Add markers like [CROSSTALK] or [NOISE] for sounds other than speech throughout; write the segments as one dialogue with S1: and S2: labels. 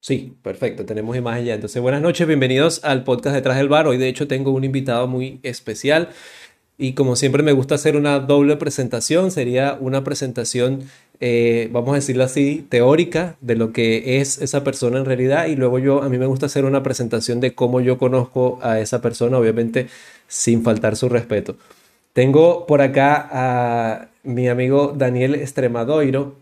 S1: Sí, perfecto, tenemos imagen ya. Entonces, buenas noches, bienvenidos al podcast Detrás del Bar. Hoy, de hecho, tengo un invitado muy especial y como siempre me gusta hacer una doble presentación. Sería una presentación, eh, vamos a decirlo así, teórica de lo que es esa persona en realidad y luego yo, a mí me gusta hacer una presentación de cómo yo conozco a esa persona, obviamente sin faltar su respeto. Tengo por acá a mi amigo Daniel Estremadoiro,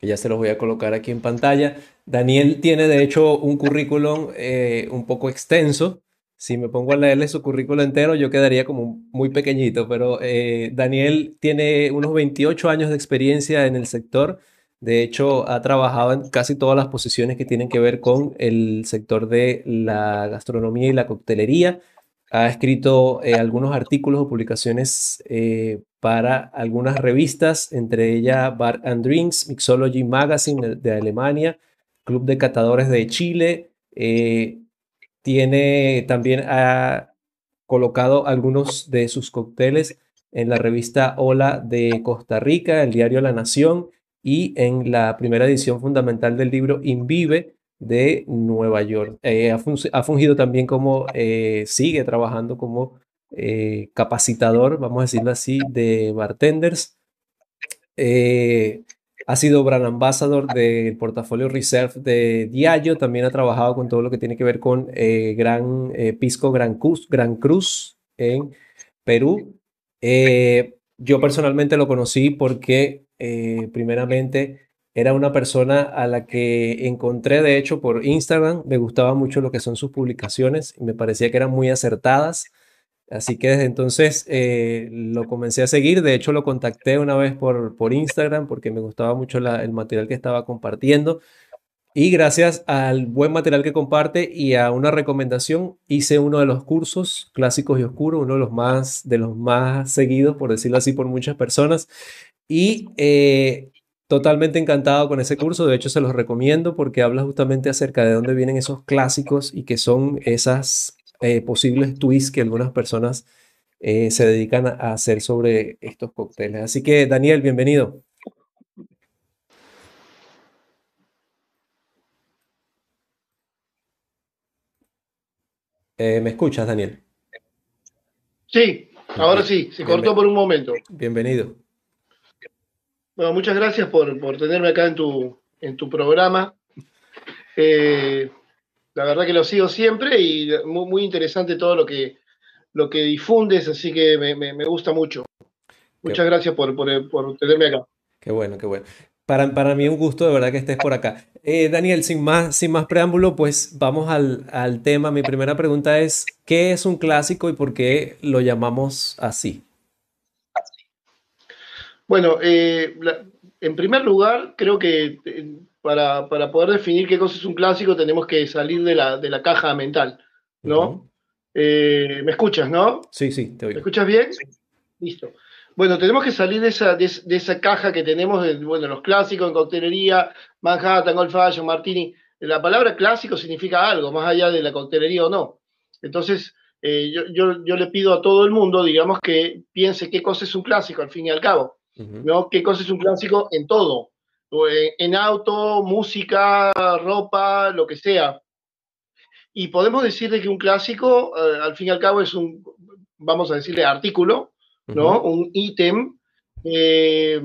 S1: que ya se los voy a colocar aquí en pantalla. Daniel tiene de hecho un currículum eh, un poco extenso. Si me pongo a leerle su currículum entero, yo quedaría como muy pequeñito, pero eh, Daniel tiene unos 28 años de experiencia en el sector. De hecho, ha trabajado en casi todas las posiciones que tienen que ver con el sector de la gastronomía y la coctelería. Ha escrito eh, algunos artículos o publicaciones para algunas revistas, entre ellas Bar and Drinks, Mixology Magazine de Alemania, Club de Catadores de Chile. Eh, tiene también ha colocado algunos de sus cócteles en la revista Hola de Costa Rica, el diario La Nación y en la primera edición fundamental del libro Invive de Nueva York. Eh, ha, fungido también como, eh, sigue trabajando como capacitador, vamos a decirlo así, de bartenders. Ha sido brand ambassador del portafolio Reserve de Diageo. También ha trabajado con todo lo que tiene que ver con eh, Gran eh, Pisco Gran Cruz, Gran Cruz en Perú. Eh, yo personalmente lo conocí porque, primeramente, era una persona a la que encontré, de hecho, por Instagram. Me gustaba mucho lo que son sus publicaciones y me parecía que eran muy acertadas. Así que desde entonces eh, lo comencé a seguir. De hecho, lo contacté una vez por, por Instagram porque me gustaba mucho el material que estaba compartiendo. Y gracias al buen material que comparte y a una recomendación, hice uno de los cursos clásicos y oscuros, uno de los más, de los más seguidos, por decirlo así, por muchas personas. Y eh, totalmente encantado con ese curso. De hecho, se los recomiendo porque habla justamente acerca de dónde vienen esos clásicos y que son esas eh, posibles twists que algunas personas eh, se dedican a hacer sobre estos cócteles. Así que, Daniel, bienvenido. Eh, ¿Me escuchas, Daniel?
S2: Sí, ahora sí, se cortó por un momento.
S1: Bienvenido.
S2: Bueno, muchas gracias por, tenerme acá en tu, en tu programa. La verdad que lo sigo siempre y muy, muy interesante todo lo que, lo que difundes, así que me, gusta mucho. Muchas gracias por, por, tenerme acá.
S1: Qué bueno, qué bueno. Para, para, mí un gusto de verdad que estés por acá. Eh, Daniel, sin más, sin más preámbulo, pues vamos al, tema. Mi primera pregunta es, ¿qué es un clásico y por qué lo llamamos así?
S2: Bueno, eh, en primer lugar, creo que para, poder definir qué cosa es un clásico tenemos que salir de la, de la caja mental, ¿no? Eh, ¿Me escuchas, no?
S1: Sí, sí, te oigo.
S2: ¿Me escuchas bien? Listo. Bueno, tenemos que salir de esa, de, esa caja que tenemos de bueno, los clásicos en coctelería, Manhattan, Old Fashion, Martini. La palabra clásico significa algo, más allá de la coctelería o no. Entonces, eh, yo, le pido a todo el mundo, digamos, que piense qué cosa es un clásico, al fin y al cabo. ¿no? ¿Qué cosa es un clásico en todo? En auto, música, ropa, lo que sea. Y podemos decirle que un clásico, eh, al fin y al cabo, es un, vamos a decirle, artículo, ¿no? Un ítem. Eh,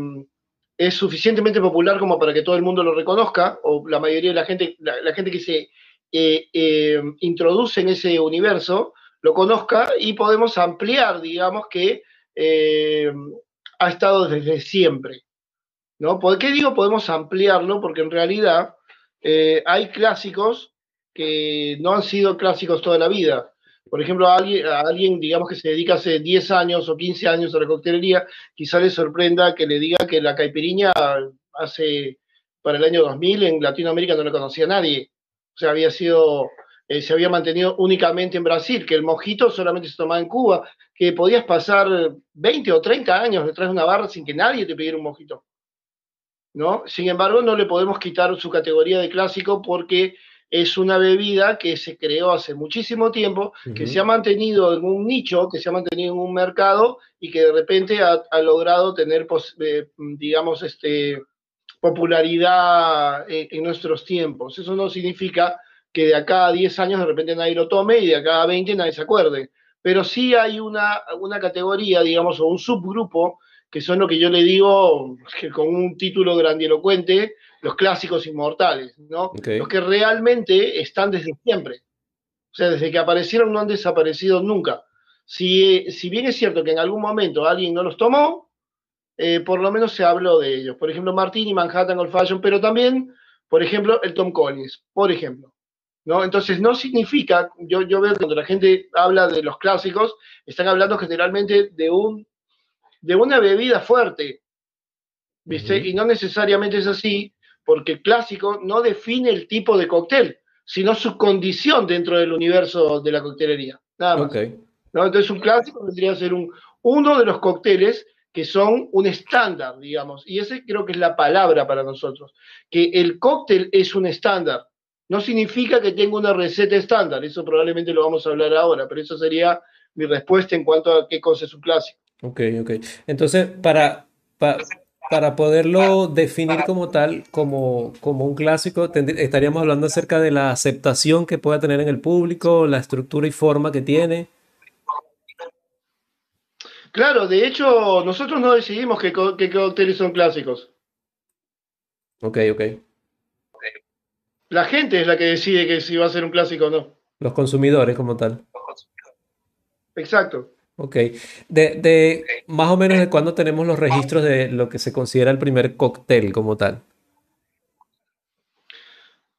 S2: es suficientemente popular como para que todo el mundo lo reconozca, o la mayoría de la gente, la, gente que se eh, introduce en ese universo, lo conozca y podemos ampliar, digamos, que ha estado desde siempre. ¿No? ¿Por qué digo podemos ampliarlo? Porque en realidad eh, hay clásicos que no han sido clásicos toda la vida. Por ejemplo, a alguien, digamos, que se dedica hace 10 años o 15 años a la coctelería, quizá le sorprenda que le diga que la caipiriña hace, para el año 2000 en Latinoamérica no la conocía nadie. O sea, había sido, eh, se había mantenido únicamente en Brasil, que el mojito solamente se tomaba en Cuba, que podías pasar 20 o 30 años detrás de una barra sin que nadie te pidiera un mojito. ¿No? Sin embargo, no le podemos quitar su categoría de clásico porque es una bebida que se creó hace muchísimo tiempo, que se ha mantenido en un nicho, que se ha mantenido en un mercado y que de repente ha, logrado tener, eh, digamos, este, popularidad en, nuestros tiempos. Eso no significa que de acá a 10 años de repente nadie lo tome y de acá a 20 nadie se acuerde. Pero sí hay una, una categoría, digamos, o un subgrupo, que son lo que yo le digo, que con un título grandilocuente, los clásicos inmortales, ¿no? Los que realmente están desde siempre. O sea, desde que aparecieron no han desaparecido nunca. Si, si bien es cierto que en algún momento alguien no los tomó, eh, por lo menos se habló de ellos. Por ejemplo, Martini, Manhattan Old Fashion, pero también, por ejemplo, el Tom Collins, por ejemplo. ¿no? Entonces, no significa, yo, yo veo que cuando la gente habla de los clásicos, están hablando generalmente de, un, de una bebida fuerte, ¿viste? Y no necesariamente es así, porque clásico no define el tipo de cóctel, sino su condición dentro del universo de la coctelería. Nada más. ¿no? Entonces, un clásico vendría ser un, uno de los cócteles que son un estándar, digamos, y ese creo que es la palabra para nosotros, que el cóctel es un estándar. No significa que tenga una receta estándar, eso probablemente lo vamos a hablar ahora, pero eso sería mi respuesta en cuanto a qué cosa es un clásico.
S1: Ok, ok. Entonces, para, para, poderlo definir como tal, como, como un clásico, estaríamos hablando acerca de la aceptación que pueda tener en el público, la estructura y forma que tiene.
S2: Claro, de hecho, nosotros no decidimos qué, cócteles son clásicos.
S1: Ok, ok.
S2: La gente es la que decide que si va a ser un clásico o no.
S1: Los consumidores como tal.
S2: Exacto.
S1: Ok. De, de más o menos de cuándo tenemos los registros de lo que se considera el primer cóctel como tal.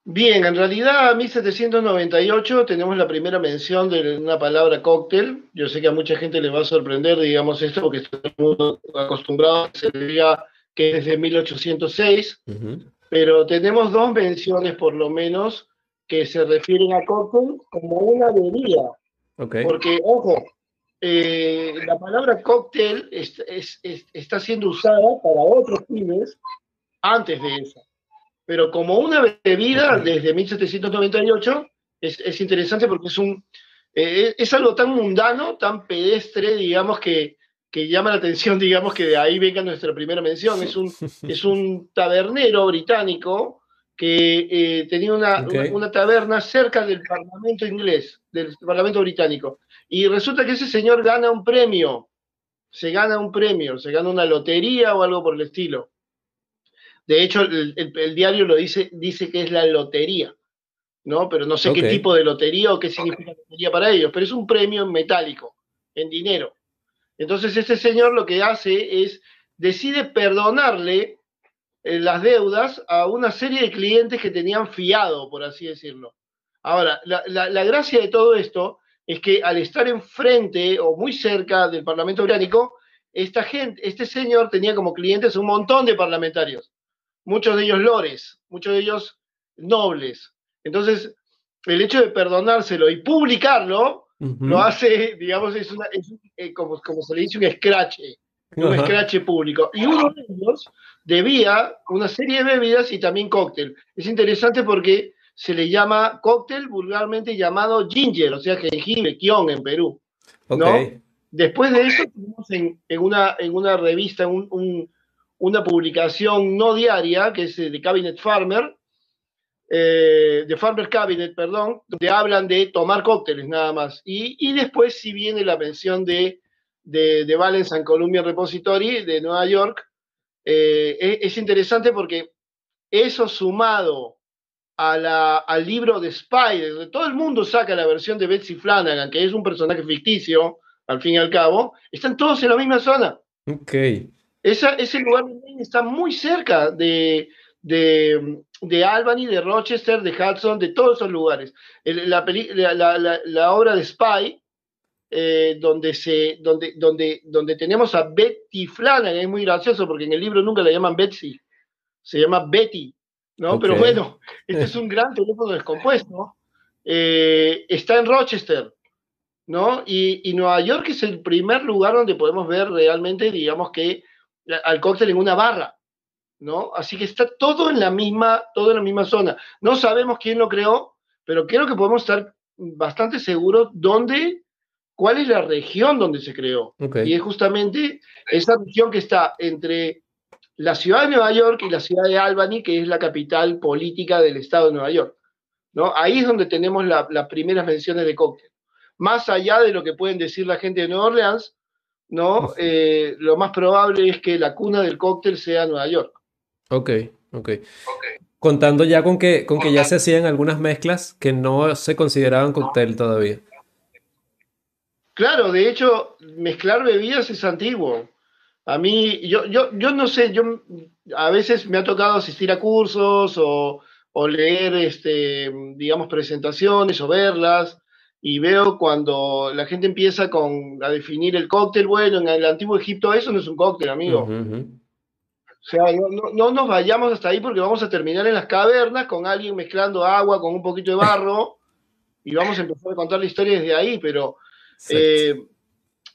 S2: Bien, en realidad, en 1798 tenemos la primera mención de una palabra cóctel. Yo sé que a mucha gente le va a sorprender, digamos, esto, porque estamos acostumbrados a que se diga que es desde 1806, pero tenemos dos menciones, por lo menos, que se refieren a cóctel como una bebida. Porque, ojo, eh, la palabra cóctel está siendo usada para otros fines antes de eso pero como una bebida desde 1798 es, interesante porque es, un, eh, es algo tan mundano, tan pedestre, digamos, que, que, llama la atención, digamos, que de ahí venga nuestra primera mención. Es un, es un tabernero británico que eh, tenía una, una, taberna cerca del Parlamento inglés, del Parlamento británico. Y resulta que ese señor gana un premio, se gana un premio, se gana una lotería o algo por el estilo. De hecho, el, diario lo dice, dice que es la lotería, ¿no? Pero no sé qué tipo de lotería o qué significa lotería para ellos, pero es un premio en metálico, en dinero. Entonces, este señor lo que hace es, decide perdonarle eh, las deudas a una serie de clientes que tenían fiado, por así decirlo. Ahora, la, la gracia de todo esto es que al estar enfrente o muy cerca del Parlamento británico, esta gente, este señor tenía como clientes un montón de parlamentarios muchos de ellos lores, muchos de ellos nobles. Entonces, el hecho de perdonárselo y publicarlo, lo hace, digamos, es, una, eh, como, se le dice, un escrache, un escrache público. Y uno de ellos debía una serie de bebidas y también cóctel. Es interesante porque se le llama cóctel vulgarmente llamado ginger, o sea, jengibre, kion en Perú. Después de eso, tuvimos en, una, en una revista un, una publicación no diaria, que es de Cabinet Farmer, eh, de Farmer Cabinet, perdón, donde hablan de tomar cócteles nada más. Y, después si viene la mención de, de, de Valence and Columbia Repository de Nueva York. Eh, es, interesante porque eso sumado a la, al libro de Spider, donde todo el mundo saca la versión de Betsy Flanagan, que es un personaje ficticio, al fin y al cabo, están todos en la misma zona.
S1: Ok
S2: ese lugar está muy cerca de, de, Albany, de Rochester, de Hudson, de todos esos lugares. La, la, obra de Spy, eh, donde, se, donde, donde, donde tenemos a Betty Flanagan, es muy gracioso porque en el libro nunca la llaman Betsy, se llama Betty, ¿no? Pero bueno, este es un gran teléfono descompuesto. Eh, está en Rochester, ¿no? Y, y Nueva York es el primer lugar donde podemos ver realmente, digamos que al cóctel en una barra, ¿no? Así que está todo en la misma, todo en la misma zona. No sabemos quién lo creó, pero creo que podemos estar bastante seguros dónde, cuál es la región donde se creó. Y es justamente esa región que está entre la ciudad de Nueva York y la ciudad de Albany, que es la capital política del estado de Nueva York. ¿no? Ahí es donde tenemos las primeras menciones de cóctel. Más allá de lo que pueden decir la gente de Nueva Orleans, ¿no? Eh, lo más probable es que la cuna del cóctel sea Nueva York.
S1: Ok, ok. Contando ya con que, con que ya se hacían algunas mezclas que no se consideraban cóctel todavía.
S2: Claro, de hecho, mezclar bebidas es antiguo. A mí, yo, yo, yo no sé, yo a veces me ha tocado asistir a cursos o, leer, este, digamos, presentaciones o verlas, y veo cuando la gente empieza con, a definir el cóctel, bueno, en el antiguo Egipto eso no es un cóctel, amigo. O sea, no, no, nos vayamos hasta ahí porque vamos a terminar en las cavernas con alguien mezclando agua con un poquito de barro [LAUGHS] y vamos a empezar a contar la historia desde ahí, pero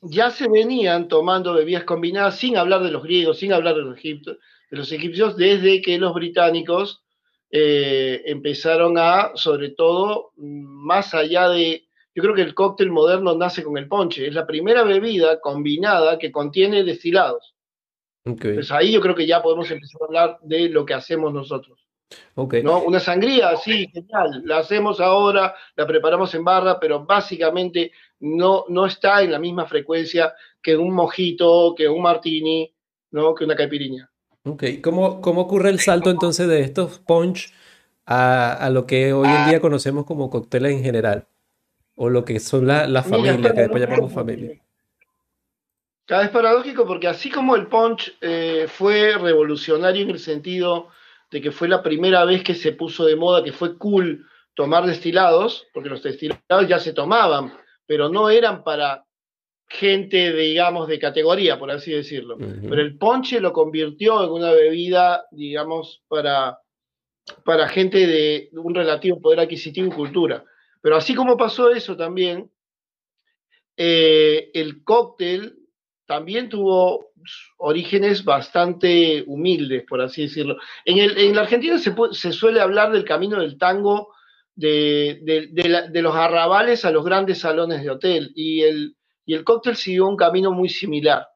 S2: ya se venían tomando bebidas combinadas sin hablar de los griegos, sin hablar de los, egipcios, de los egipcios desde que los británicos eh, empezaron a, sobre todo, más allá de... Yo creo que el cóctel moderno nace con el ponche. Es la primera bebida combinada que contiene destilados. Entonces ahí yo creo que ya podemos empezar a hablar de lo que hacemos nosotros. ¿no? Una sangría, sí, genial. La hacemos ahora, la preparamos en barra, pero básicamente no, no está en la misma frecuencia que un mojito, que un martini, ¿no? que una caipirinha.
S1: Ok, ¿Cómo, ¿cómo ocurre el salto entonces de estos punch a, lo que hoy en día conocemos como cócteles en general? O lo que son las la familias, que después llamamos familia.
S2: Cada vez paradójico porque así como el punch eh, fue revolucionario en el sentido de que fue la primera vez que se puso de moda, que fue cool tomar destilados, porque los destilados ya se tomaban, pero no eran para gente, digamos, de categoría, por así decirlo. Pero el ponche lo convirtió en una bebida, digamos, para, para gente de un relativo poder adquisitivo y cultura. Pero así como pasó eso también, eh, el cóctel también tuvo orígenes bastante humildes, por así decirlo. En, el, en la Argentina se, se, suele hablar del camino del tango de, de, los arrabales a los grandes salones de hotel y el, y el cóctel siguió un camino muy similar.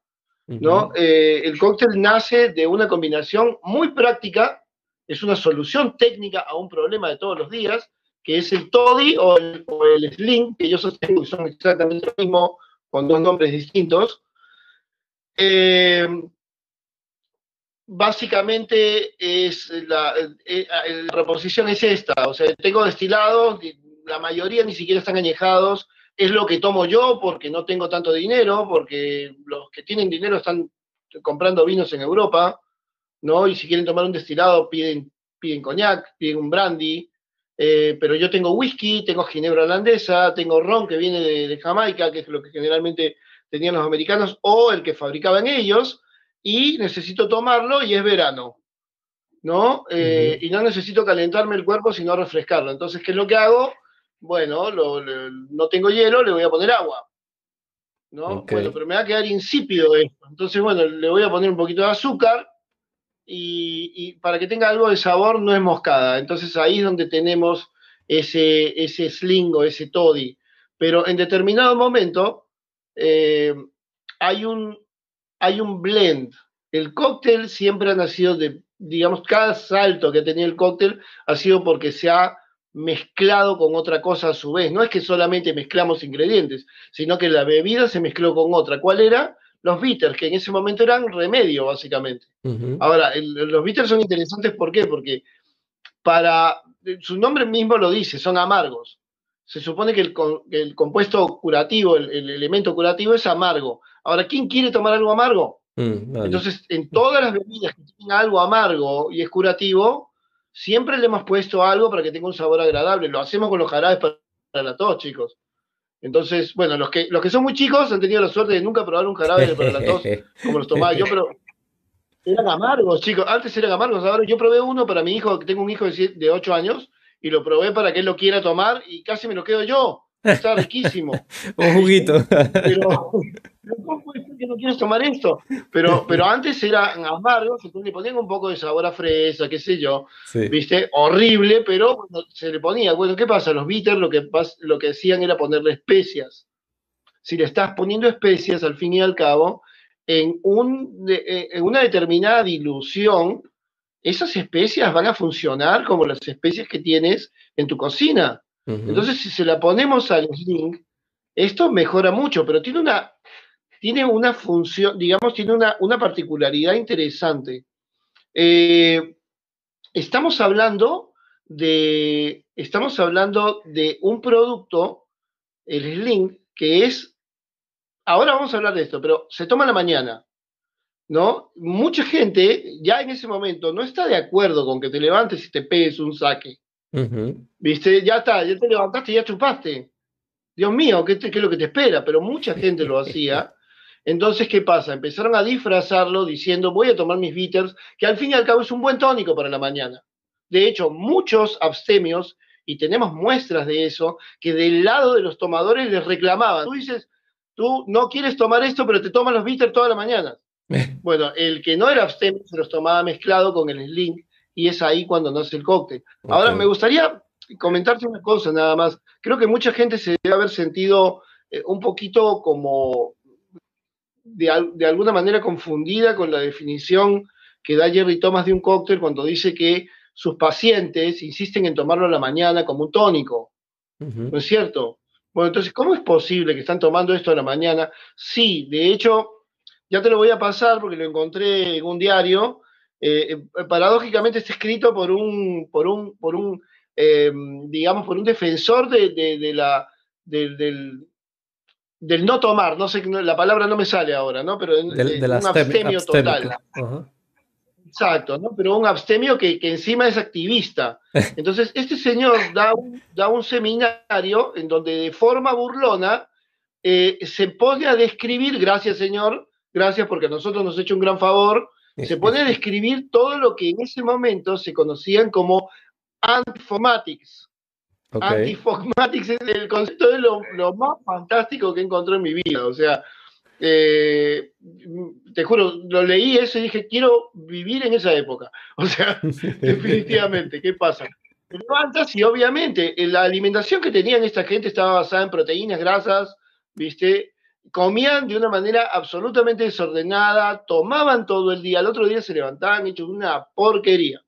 S2: ¿no? Eh, el cóctel nace de una combinación muy práctica, es una solución técnica a un problema de todos los días, que es el toddy o el, o el sling, que yo sostengo que son exactamente lo mismo, con dos nombres distintos, eh, básicamente es la, eh, la, proposición es esta, o sea, tengo destilados, la mayoría ni siquiera están añejados, es lo que tomo yo porque no tengo tanto dinero, porque los que tienen dinero están comprando vinos en Europa, ¿no? Y si quieren tomar un destilado piden, piden coñac, piden un brandy, eh, pero yo tengo whisky, tengo ginebra holandesa, tengo ron que viene de Jamaica, que es lo que generalmente tenían los americanos o el que fabricaban ellos, y necesito tomarlo y es verano, ¿no? Eh, y no necesito calentarme el cuerpo, sino refrescarlo. Entonces, ¿qué es lo que hago? Bueno, no tengo hielo, le voy a poner agua. ¿no? Bueno, pero me va a quedar insípido esto. Entonces, bueno, le voy a poner un poquito de azúcar y, para que tenga algo de sabor no es moscada. Entonces ahí es donde tenemos ese, ese slingo, ese toddy. Pero en determinado momento eh, hay, un, hay un blend. El cóctel siempre ha nacido de, digamos, cada salto que ha tenido el cóctel ha sido porque se ha mezclado con otra cosa a su vez. No es que solamente mezclamos ingredientes, sino que la bebida se mezcló con otra. ¿Cuál era? Los bitters, que en ese momento eran remedio, básicamente. Ahora, los bitters son interesantes, ¿por qué? Porque para, su nombre mismo lo dice, son amargos se supone que el, compuesto curativo, el, elemento curativo es amargo. Ahora, ¿quién quiere tomar algo amargo? Mm, Entonces, en todas las bebidas que tienen algo amargo y es curativo, siempre le hemos puesto algo para que tenga un sabor agradable. Lo hacemos con los jarabes para, la tos, chicos. Entonces, bueno, los que, los que son muy chicos han tenido la suerte de nunca probar un jarabe para la tos, [LAUGHS] como los tomaba yo, pero eran amargos, chicos. Antes eran amargos. Ahora yo probé uno para mi hijo, que tengo un hijo de, de 8 años, y lo probé para que él lo quiera tomar y casi me lo quedo yo. Está riquísimo. [LAUGHS]
S1: Un juguito.
S2: Pero, ¿cómo puede ser que no quieras tomar esto? Pero, [LAUGHS] pero antes eran amargos, le ponían un poco de sabor a fresa, qué sé yo. ¿Viste? Horrible, pero se le ponía. Bueno, ¿qué pasa? Los bitters lo que, lo que hacían era ponerle especias. Si le estás poniendo especias, al fin y al cabo, en, un, eh, en una determinada dilución, esas especias van a funcionar como las especias que tienes en tu cocina. Entonces, si se la ponemos al sling, esto mejora mucho, pero tiene una, tiene una función, digamos, tiene una, una particularidad interesante. Eh, estamos hablando de, estamos hablando de un producto, el sling, que es, ahora vamos a hablar de esto, pero se toma en la mañana, ¿no? Mucha gente ya en ese momento no está de acuerdo con que te levantes y te pegues un saque. ¿Viste? Ya está, ya te levantaste, ya chupaste. Dios mío, ¿qué, ¿qué, es lo que te espera? Pero mucha gente lo hacía. Entonces, ¿qué pasa? Empezaron a disfrazarlo diciendo, voy a tomar mis bitters, que al fin y al cabo es un buen tónico para la mañana. De hecho, muchos abstemios, y tenemos muestras de eso, que del lado de los tomadores les reclamaban. Tú dices, tú no quieres tomar esto, pero te tomas los bitters toda la mañana. [LAUGHS] bueno, el que no era abstemio se los tomaba mezclado con el sling y es ahí cuando nace el cóctel. Ahora, me gustaría comentarte una cosa nada más. Creo que mucha gente se debe haber sentido eh, un poquito como de, de, alguna manera confundida con la definición que da Jerry Thomas de un cóctel cuando dice que sus pacientes insisten en tomarlo a la mañana como un tónico. ¿No es cierto? Bueno, entonces, ¿cómo es posible que están tomando esto a la mañana? Sí, de hecho, ya te lo voy a pasar porque lo encontré en un diario. Eh, eh, paradójicamente está escrito por un, por un, por un eh, digamos, por un defensor de, la, del, del, no tomar, no sé, la palabra no me sale ahora, ¿no? Pero un abstemio total. Exacto, ¿no? Pero un abstemio que, encima es activista. [LAUGHS] Entonces, este señor da un, da un seminario en donde de forma burlona se pone a describir, gracias señor, gracias porque a nosotros nos ha hecho un gran favor, se pone a describir todo lo que en ese momento se conocían como antifomatics. Antifogmatics es el concepto de lo, más fantástico que encontré en mi vida. O sea, eh, te juro, lo leí eso y dije, quiero vivir en esa época. O sea, [LAUGHS] definitivamente, ¿qué pasa? Te levantas y obviamente la alimentación que tenían esta gente estaba basada en proteínas, grasas, ¿viste? Comían de una manera absolutamente desordenada, tomaban todo el día, al otro día se levantaban hechos una porquería.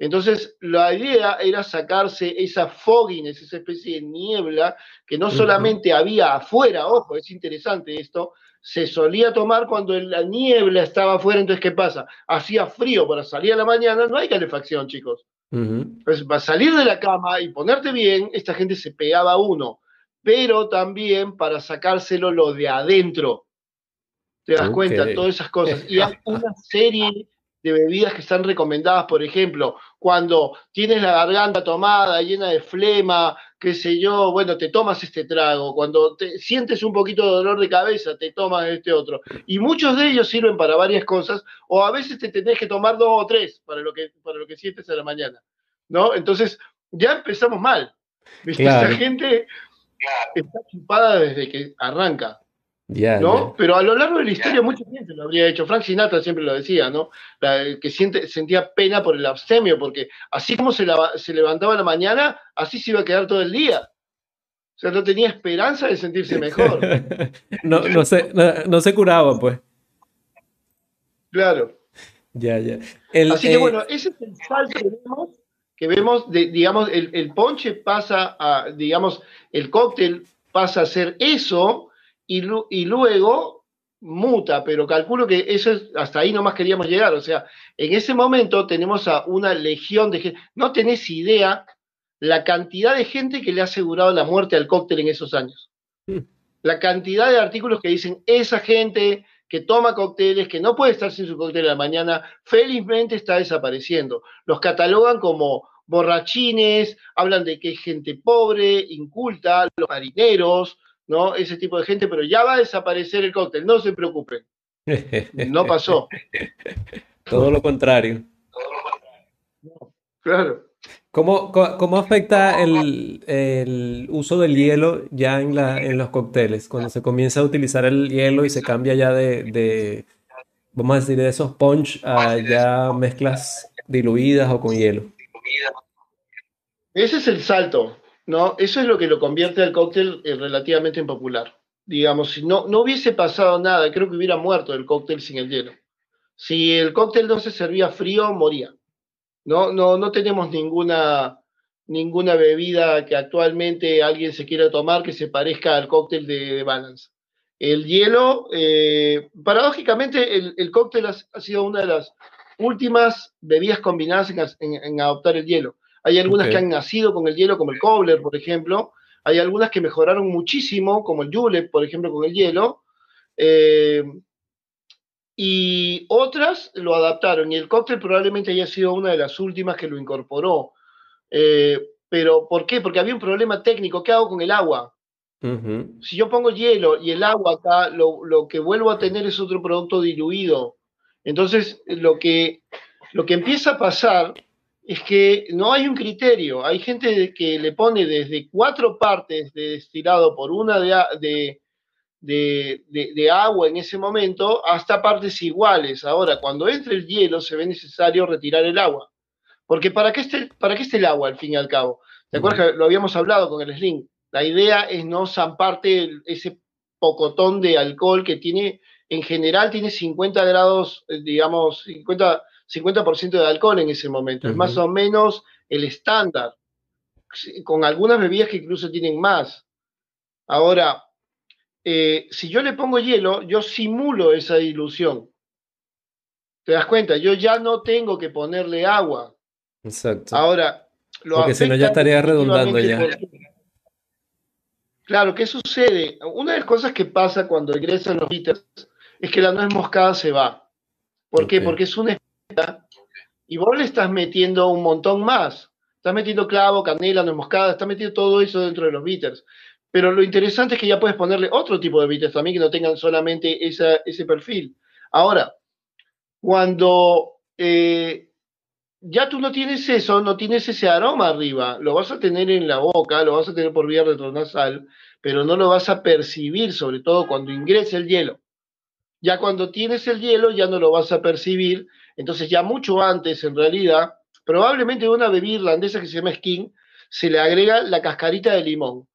S2: Entonces, la idea era sacarse esa fogginess, esa especie de niebla que no solamente había afuera, ojo, es interesante esto, se solía tomar cuando la niebla estaba afuera, entonces, ¿qué pasa? Hacía frío para salir a la mañana, no hay calefacción, chicos. Entonces, para salir de la cama y ponerte bien, esta gente se pegaba uno, pero también para sacárselo lo de adentro. ¿Te das cuenta? Todas esas cosas. Y hay una serie de bebidas que están recomendadas, por ejemplo, cuando tienes la garganta tomada, llena de flema, qué sé yo, bueno, te tomas este trago, cuando te sientes un poquito de dolor de cabeza, te tomas este otro. Y muchos de ellos sirven para varias cosas, o a veces te tenés que tomar dos o tres para lo que, para lo que sientes a la mañana, ¿no? Entonces, ya empezamos mal. ¿Viste? Esa gente está chupada desde que arranca. ¿No? Pero a lo largo de la historia mucha gente lo habría hecho. Frank Sinatra siempre lo decía, ¿no? que siente, sentía pena por el abstemio, porque así como se, se levantaba la mañana, así se iba a quedar todo el día. O sea, no tenía esperanza de sentirse mejor. [LAUGHS]
S1: no, no, se, no, se curaba, pues.
S2: Claro.
S1: Ya, ya.
S2: así que eh, bueno, ese es el salto que vemos, que vemos de, digamos, el, el ponche pasa a, digamos, el cóctel pasa a ser eso, y, luego muta, pero calculo que eso es, hasta ahí nomás queríamos llegar. O sea, en ese momento tenemos a una legión de gente. No tenés idea la cantidad de gente que le ha asegurado la muerte al cóctel en esos años. Hmm. La cantidad de artículos que dicen esa gente que toma cócteles, que no puede estar sin su cóctel a la mañana, felizmente está desapareciendo. Los catalogan como borrachines, hablan de que es gente pobre, inculta, los marineros, ¿no? Ese tipo de gente, pero ya va a desaparecer el cóctel, no se preocupen. No pasó. [LAUGHS]
S1: Todo lo contrario.
S2: claro.
S1: ¿Cómo, cómo afecta el, uso del hielo ya en, la, en los cócteles? Cuando se comienza a utilizar el hielo y se cambia ya de, de vamos a decir, de esos punch a ya mezclas diluidas o con hielo.
S2: Ese es el salto. ¿No? Eso es lo que lo convierte al cóctel eh, relativamente impopular. digamos, si no, no hubiese pasado nada, creo que hubiera muerto el cóctel sin el hielo. Si el cóctel no se servía frío, moría. No, no, no tenemos ninguna, ninguna bebida que actualmente alguien se quiera tomar que se parezca al cóctel de, Balance. El hielo, eh, paradójicamente, el, cóctel ha, sido una de las últimas bebidas combinadas en, adoptar el hielo. Hay algunas que han nacido con el hielo, como el Cobbler, por ejemplo. Hay algunas que mejoraron muchísimo, como el Julep, por ejemplo, con el hielo. Eh, y otras lo adaptaron. Y el cóctel probablemente haya sido una de las últimas que lo incorporó. Eh, pero, ¿por qué? Porque había un problema técnico. ¿Qué hago con el agua? Si yo pongo hielo y el agua acá, lo, lo, que vuelvo a tener es otro producto diluido. Entonces, lo que, lo que empieza a pasar es que no hay un criterio. Hay gente que le pone desde cuatro partes de destilado por una de, de, de, agua en ese momento hasta partes iguales. Ahora, cuando entre el hielo, se ve necesario retirar el agua. Porque ¿para qué, esté, ¿para qué esté el agua al fin y al cabo? ¿Te acuerdas que lo habíamos hablado con el Sling? La idea es no zamparte ese pocotón de alcohol que tiene, en general tiene 50 grados, eh, digamos, 50, 50% de alcohol en ese momento. Es más o menos el estándar, con algunas bebidas que incluso tienen más. Ahora, eh, si yo le pongo hielo, yo simulo esa dilución. ¿Te das cuenta? Yo ya no tengo que ponerle agua.
S1: Exacto.
S2: Ahora,
S1: lo Porque si no ya estaría redundando ya.
S2: Claro, ¿qué sucede? Una de las cosas que pasa cuando ingresan los bitters es que la nuez moscada se va. ¿Por qué? Porque es una especie y vos le estás metiendo un montón más. Estás metiendo clavo, canela, nuez moscada, estás metiendo todo eso dentro de los bitters. Pero lo interesante es que ya puedes ponerle otro tipo de bitters también que no tengan solamente ese perfil. Ahora, cuando eh, ya tú no tienes eso, no tienes ese aroma arriba, lo vas a tener en la boca, lo vas a tener por vía retronasal, pero no lo vas a percibir, sobre todo cuando ingrese el hielo. Ya cuando tienes el hielo ya no lo vas a percibir, entonces ya mucho antes en realidad, probablemente de una bebida irlandesa que se llama skin, se le agrega la cascarita de limón.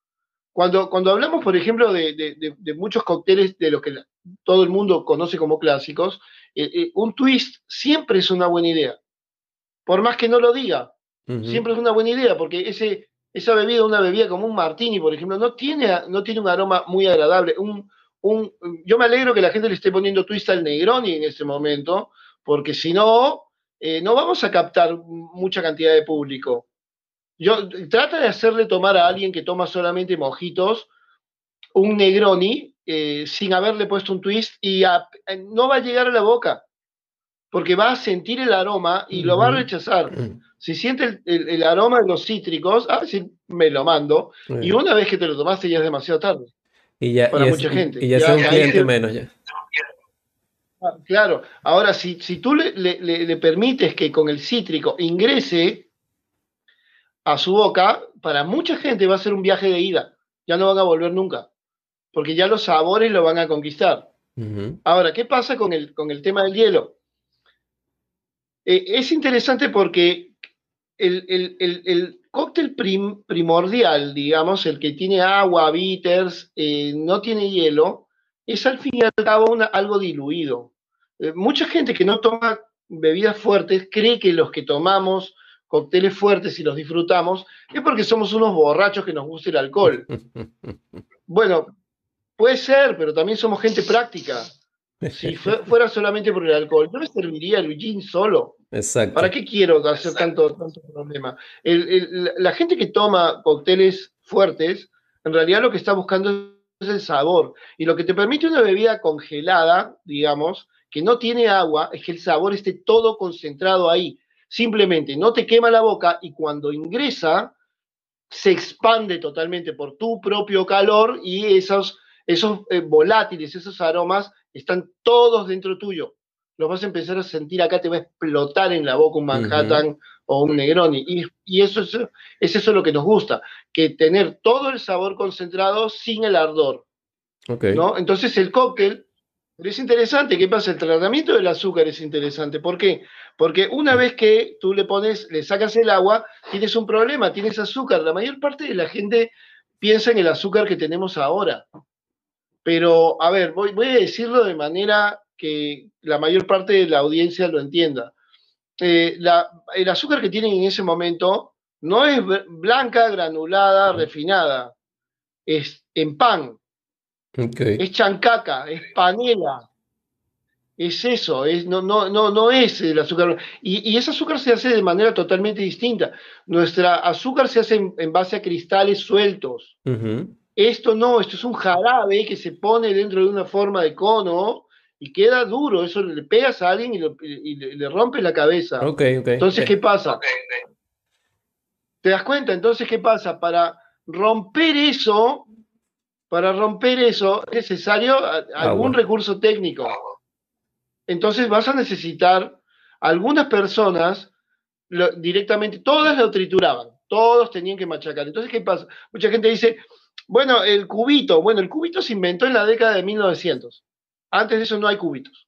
S2: Cuando, cuando hablamos, por ejemplo, de, muchos cócteles de los que todo el mundo conoce como clásicos, eh, eh, un twist siempre es una buena idea por más que no lo diga. Siempre es una buena idea, porque ese, esa bebida, una bebida como un martini, por ejemplo, no tiene, no tiene un aroma muy agradable. Un, un, yo me alegro que la gente le esté poniendo twist al Negroni en este momento, porque si no, eh, no vamos a captar mucha cantidad de público. Yo, trata de hacerle tomar a alguien que toma solamente mojitos un Negroni eh, sin haberle puesto un twist y no va a llegar a la boca porque va a sentir el aroma y lo va a rechazar. Mm. Si siente el, aroma de los cítricos, ah, sí, me lo mando. Y una vez que te lo tomaste ya es demasiado tarde.
S1: Y ya,
S2: para mucha gente.
S1: Y ya, es un cliente menos ya.
S2: Ah, claro, ahora si, si tú le, le, permites que con el cítrico ingrese a su boca, para mucha gente va a ser un viaje de ida. Ya no van a volver nunca, porque ya los sabores lo van a conquistar. Ahora, ¿qué pasa con el, con el tema del hielo? Eh, es interesante porque el, cóctel primordial, digamos, el que tiene agua, bitters, eh, no tiene hielo, es al fin y al cabo algo diluido. Eh, mucha gente que no toma bebidas fuertes cree que los que tomamos cócteles fuertes y los disfrutamos es porque somos unos borrachos que nos gusta el alcohol. [LAUGHS] Bueno, puede ser, pero también somos gente práctica. Si [LAUGHS] fuera solamente por el alcohol, no me serviría el gin solo.
S1: Exacto.
S2: ¿Para qué quiero hacer tanto, tanto problema? la gente que toma cócteles fuertes, en realidad lo que está buscando es el sabor. Y lo que te permite una bebida congelada, digamos, que no tiene agua, es que el sabor esté todo concentrado ahí. Simplemente no te quema la boca y cuando ingresa, se expande totalmente por tu propio calor y esos, esos eh, volátiles, esos aromas están todos dentro tuyo. Los vas a empezar a sentir acá, te va a explotar en la boca un Manhattan o un Negroni. Y, eso es, es, eso lo que nos gusta, que tener todo el sabor concentrado sin el ardor. ¿no? Entonces el cóctel es interesante. ¿Qué pasa? El tratamiento del azúcar es interesante. ¿Por qué? Porque una vez que tú le pones, le sacas el agua, tienes un problema, tienes azúcar. La mayor parte de la gente piensa en el azúcar que tenemos ahora Pero, a ver, voy, voy a decirlo de manera que la mayor parte de la audiencia lo entienda. Eh, el azúcar que tienen en ese momento no es blanca, granulada, refinada, es en pan, es chancaca, es panela, es eso, es, no, no, no, no es el azúcar. Y, ese azúcar se hace de manera totalmente distinta. Nuestra azúcar se hace en, base a cristales sueltos. Esto no, esto es un jarabe que se pone dentro de una forma de cono y queda duro. Eso le pegas a alguien y, le, rompes la cabeza. Entonces, ¿qué pasa? ¿Te das cuenta? Entonces, ¿qué pasa? Para romper eso, para romper eso es necesario algún recurso técnico. Entonces vas a necesitar algunas personas directamente, todas lo trituraban, todos tenían que machacar. Entonces, ¿qué pasa? Mucha gente dice, bueno, el cubito, bueno, el cubito se inventó en la década de 1900. Antes de eso no hay cubitos.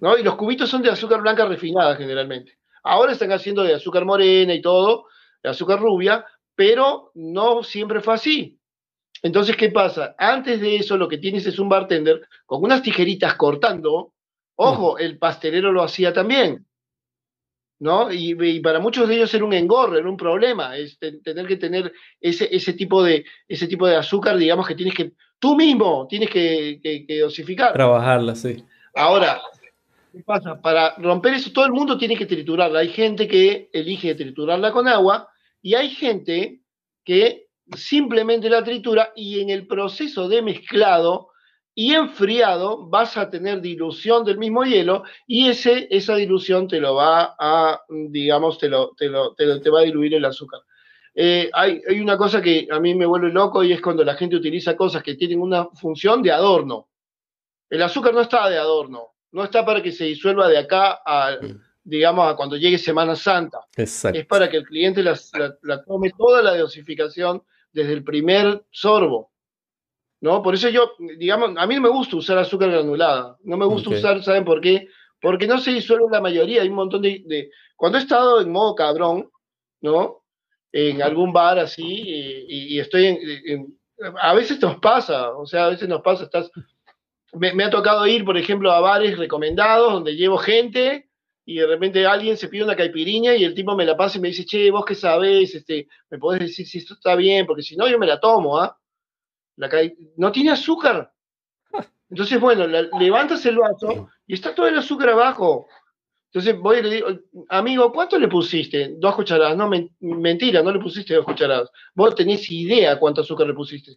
S2: ¿no? Y los cubitos son de azúcar blanca refinada generalmente. Ahora están haciendo de azúcar morena y todo, azúcar rubia, pero no siempre fue así. Entonces, ¿qué pasa? Antes de eso, lo que tienes es un bartender con unas tijeritas cortando. Ojo, mm. el pastelero lo hacía también. ¿No? Y, para muchos de ellos era un engorro, era un problema, es tener que tener ese, ese, tipo de, ese tipo de azúcar, digamos, que tienes que, tú mismo tienes que, que dosificar.
S1: Trabajarla, sí.
S2: Ahora, ¿qué pasa? Para romper eso, todo el mundo tiene que triturarla. Hay gente que elige triturarla con agua y hay gente que simplemente la tritura y en el proceso de mezclado y enfriado vas a tener dilución del mismo hielo y ese, esa dilución te lo va a, digamos, te, lo, te, lo, te, va a diluir el azúcar. Eh, hay, hay, una cosa que a mí me vuelve loco y es cuando la gente utiliza cosas que tienen una función de adorno. El azúcar no está de adorno, no está para que se disuelva de acá a, mm digamos, a cuando llegue Semana Santa. Es para que el cliente la, tome toda la dosificación desde el primer sorbo. ¿No? Por eso yo, digamos, a mí no me gusta usar azúcar granulada. No me gusta usar, ¿saben por qué? Porque no se disuelve la mayoría. Hay un montón de, Cuando he estado en modo cabrón, ¿no? En algún bar así, y, estoy en, A veces nos pasa, o sea, a veces nos pasa, estás. Me, me ha tocado ir, por ejemplo, a bares recomendados donde llevo gente y de repente alguien se pide una caipiriña y el tipo me la pasa y me dice, che, vos qué sabés, este, me podés decir si esto está bien, porque si no yo me la tomo, ¿ah? La no tiene azúcar. [LAUGHS] Entonces, bueno, levantas el vaso y está todo el azúcar abajo. Entonces voy y le digo, amigo, ¿cuánto le pusiste? Dos cucharadas. No, mentira, no le pusiste dos cucharadas. Vos tenés idea cuánto azúcar le pusiste.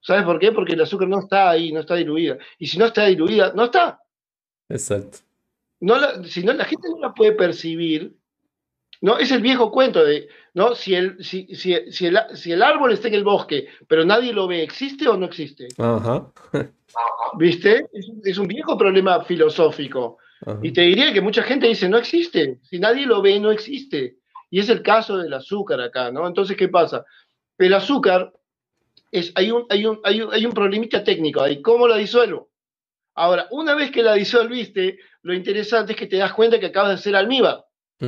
S2: ¿Sabes por qué? Porque el azúcar no está ahí, no está diluida. Y si no está diluida, no está.
S1: Exacto
S2: no si no, la gente no la puede percibir, ¿no? Es el viejo cuento de, ¿no? Si el, si, si, si, el, si el árbol está en el bosque, pero nadie lo ve, ¿existe o no existe? Ajá. [LAUGHS] ¿Viste? Es, un viejo problema filosófico. Y te diría que mucha gente dice, no existe. Si nadie lo ve, no existe. Y es el caso del azúcar acá, ¿no? Entonces, ¿qué pasa? El azúcar, es, hay, un, hay, un, hay, un, hay un problemita técnico ahí. ¿Cómo la disuelvo? Ahora, una vez que la disolviste, lo interesante es que te das cuenta que acabas de hacer almíbar.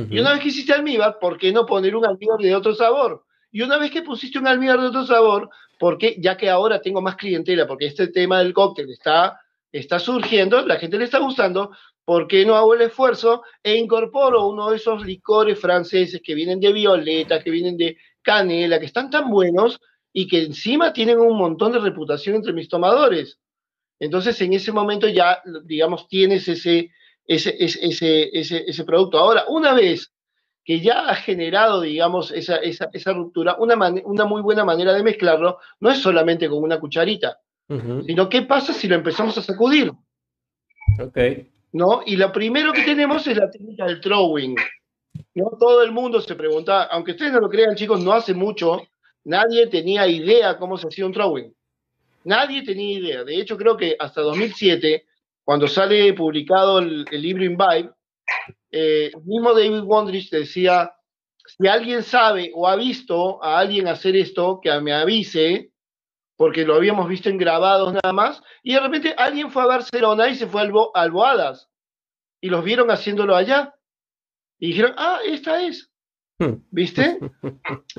S2: Y una vez que hiciste almíbar, ¿por qué no poner un almíbar de otro sabor? Y una vez que pusiste un almíbar de otro sabor, porque ya que ahora tengo más clientela, porque este tema del cóctel está, está surgiendo, la gente le está gustando, ¿por qué no hago el esfuerzo e incorporo uno de esos licores franceses que vienen de violeta, que vienen de canela, que están tan buenos y que encima tienen un montón de reputación entre mis tomadores? Entonces, en ese momento ya, digamos, tienes ese, ese, ese, ese, ese producto. Ahora, una vez que ya ha generado, digamos, esa, esa, esa ruptura, una, una muy buena manera de mezclarlo no es solamente con una cucharita, sino qué pasa si lo empezamos a sacudir.
S1: Ok.
S2: ¿No? Y lo primero que tenemos es la técnica del throwing. ¿no? Todo el mundo se pregunta, aunque ustedes no lo crean, chicos, no hace mucho, nadie tenía idea cómo se hacía un throwing. Nadie tenía idea. De hecho, creo que hasta 2007, cuando sale publicado el, libro Imbibe, eh, mismo David Wondrich decía, si alguien sabe o ha visto a alguien hacer esto, que me avise, porque lo habíamos visto en grabados nada más, y de repente alguien fue a Barcelona y se fue al Alboadas, y los vieron haciéndolo allá, y dijeron, ah, esta es. ¿Viste?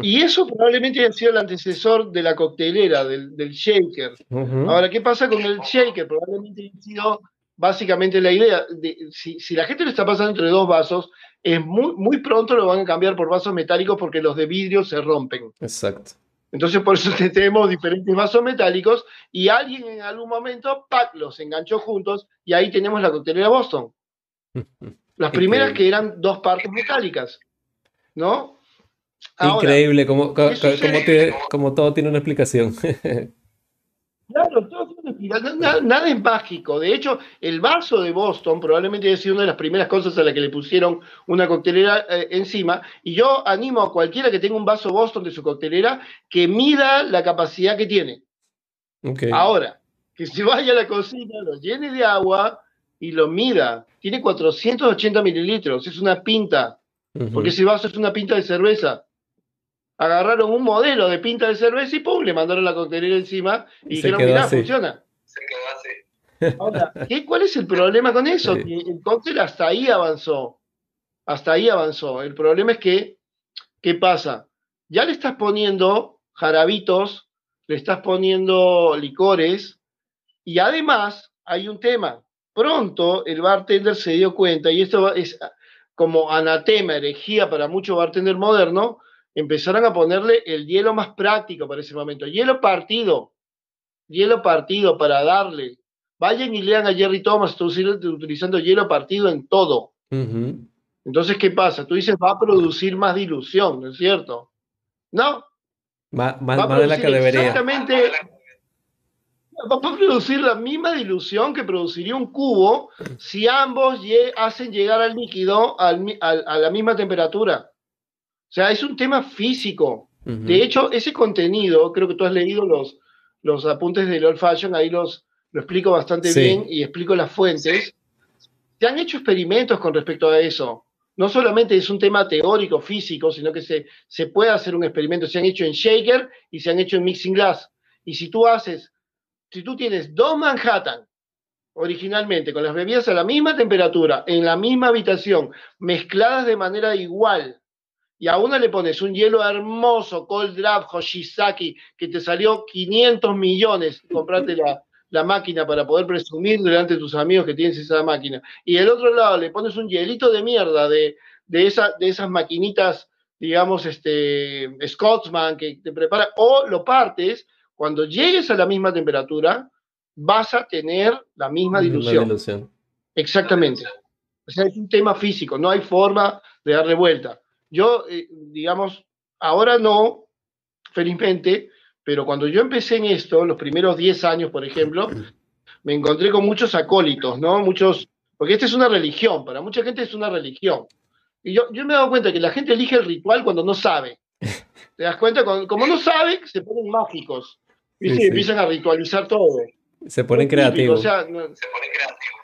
S2: Y eso probablemente haya sido el antecesor de la coctelera, del, shaker. Ahora, ¿qué pasa con el shaker? Probablemente haya sido básicamente la idea. De, si, la gente lo está pasando entre dos vasos, es muy, muy pronto lo van a cambiar por vasos metálicos porque los de vidrio se rompen.
S1: Exacto.
S2: Entonces, por eso [LAUGHS] tenemos diferentes vasos metálicos y alguien en algún momento, ¡pac!, los enganchó juntos y ahí tenemos la coctelera Boston. [LAUGHS] Las primeras que eran dos partes metálicas. ¿No?
S1: Increíble, como, como, todo tiene una explicación. [LAUGHS]
S2: Claro, todo tiene una explicación. Nada, es mágico. De hecho, el vaso de Boston probablemente haya sido una de las primeras cosas a la que le pusieron una coctelera eh, encima. Y yo animo a cualquiera que tenga un vaso Boston de su coctelera que mida la capacidad que tiene. Ahora, que se vaya a la cocina, lo llene de agua y lo mida. Tiene 480 mililitros, es una pinta. Porque ese vaso es una pinta de cerveza. Agarraron un modelo de pinta de cerveza y pum, le mandaron la coctelera encima y dijeron, mirá, funciona. Se quedó así. Ahora, ¿cuál es el problema con eso? el cóctel hasta ahí avanzó. Hasta ahí avanzó. El problema es que, ¿qué pasa? Ya le estás poniendo jarabitos, le estás poniendo licores y además hay un tema. Pronto el bartender se dio cuenta, y esto es como anatema, herejía para muchos bartender moderno, empezaron a ponerle el hielo más práctico para ese momento. Hielo partido, hielo partido para darle. Vayan y lean a Jerry Thomas, utilizando hielo partido en todo. Entonces, ¿qué pasa? Tú dices, va a producir más dilución, ¿no es cierto? No.
S1: Más, de la que debería.
S2: Exactamente va a producir la misma dilución que produciría un cubo si ambos hacen llegar al líquido a la misma temperatura. O sea, es un tema físico. De hecho, ese contenido, creo que tú has leído los, los apuntes del Old Fashion, ahí los, lo explico bastante bien y explico las fuentes. Se han hecho experimentos con respecto a eso. No solamente es un tema teórico, físico, sino que se, se puede hacer un experimento. Se han hecho en shaker y se han hecho en mixing glass. Y si tú haces si tú tienes dos Manhattan originalmente con las bebidas a la misma temperatura, en la misma habitación, mezcladas de manera igual, y a una le pones un hielo hermoso, Cold Draft, Hoshizaki, que te salió 500 millones, comprate la, la máquina para poder presumir delante de tus amigos que tienes esa máquina, y del otro lado le pones un hielito de mierda de, de, esa, de esas maquinitas, digamos, este, Scotsman que te prepara, o lo partes cuando llegues a la misma temperatura, vas a tener la misma dilución. Exactamente. O sea, es un tema físico, no hay forma de darle vuelta. Yo, eh, digamos, ahora no, felizmente, pero cuando yo empecé en esto, los primeros 10 años, por ejemplo, [CLEARS THROAT] me encontré con muchos acólitos, ¿no? Muchos, porque esta es una religión, para mucha gente es una religión. Y yo, yo me he dado cuenta que la gente elige el ritual cuando no sabe. [LAUGHS] ¿Te das cuenta? como no sabe, se ponen mágicos. Y empiezan a ritualizar todo.
S1: Se ponen creativos.
S2: se ponen creativos.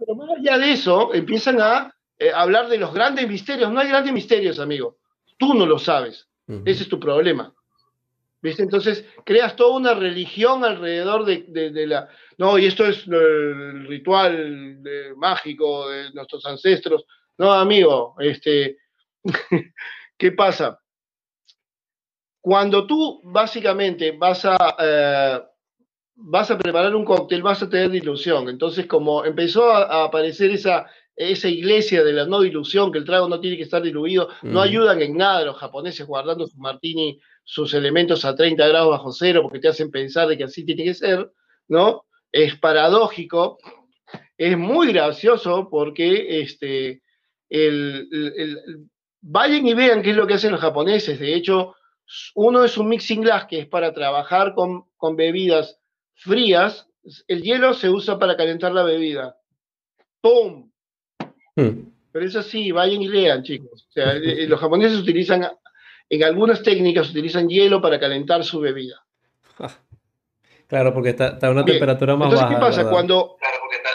S2: Pero más allá de eso, empiezan a eh, hablar de los grandes misterios. No hay grandes misterios, amigo. Tú no lo sabes. Ese es tu problema. ¿Viste? Entonces, creas toda una religión alrededor de, la... No, y esto es el ritual mágico de nuestros ancestros. No, amigo, este... [LAUGHS] ¿qué pasa? Cuando tú básicamente vas a, eh, vas a preparar un cóctel, vas a tener dilución. Entonces, como empezó a, aparecer esa, esa iglesia de la no dilución, que el trago no tiene que estar diluido, no ayudan en nada los japoneses guardando su martini, sus elementos a 30 grados bajo cero, porque te hacen pensar de que así tiene que ser, ¿no? Es paradójico, es muy gracioso porque este, vayan y vean qué es lo que hacen los japoneses. De hecho, uno es un mixing glass, que es para trabajar con, bebidas frías. El hielo se usa para calentar la bebida. ¡Pum! Hmm. Pero eso sí, vayan y lean, chicos. Eh, eh, los japoneses utilizan, en algunas técnicas, utilizan hielo para calentar su bebida.
S1: Claro, porque está, a una temperatura más
S2: baja. Entonces, ¿qué pasa? Cuando. Claro, porque está,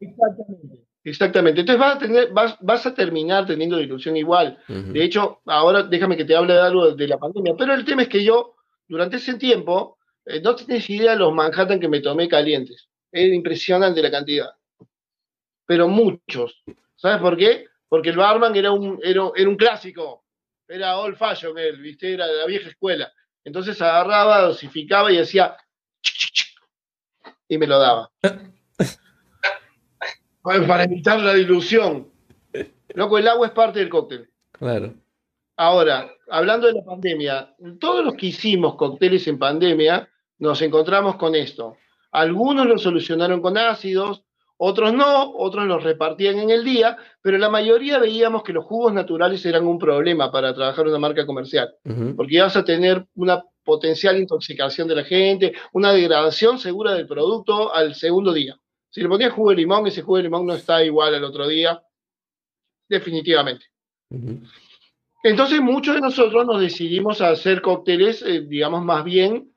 S2: Exactamente. Exactamente. Entonces vas a, tener, vas, vas a terminar teniendo dilución igual. De hecho, ahora déjame que te hable de algo de la pandemia. Pero el tema es que yo, durante ese tiempo, eh, no tienes idea de los Manhattan que me tomé calientes. Es impresionante la cantidad. Pero muchos. ¿Sabes por qué? porque el barman era un, era, un clásico, era old fashion él, ¿viste? Era de la vieja escuela. Entonces agarraba, dosificaba y hacía y me lo daba. Para evitar la dilución. Loco, el agua es parte del cóctel.
S1: Claro.
S2: Ahora, hablando de la pandemia, todos los que hicimos cócteles en pandemia nos encontramos con esto. Algunos lo solucionaron con ácidos, otros no, otros los repartían en el día, pero la mayoría veíamos que los jugos naturales eran un problema para trabajar una marca comercial, porque ibas a tener una potencial intoxicación de la gente, una degradación segura del producto al segundo día. Si le ponías jugo de limón, ese jugo de limón no está igual al otro día, definitivamente. Entonces muchos de nosotros nos decidimos a hacer cócteles, eh, digamos, más bien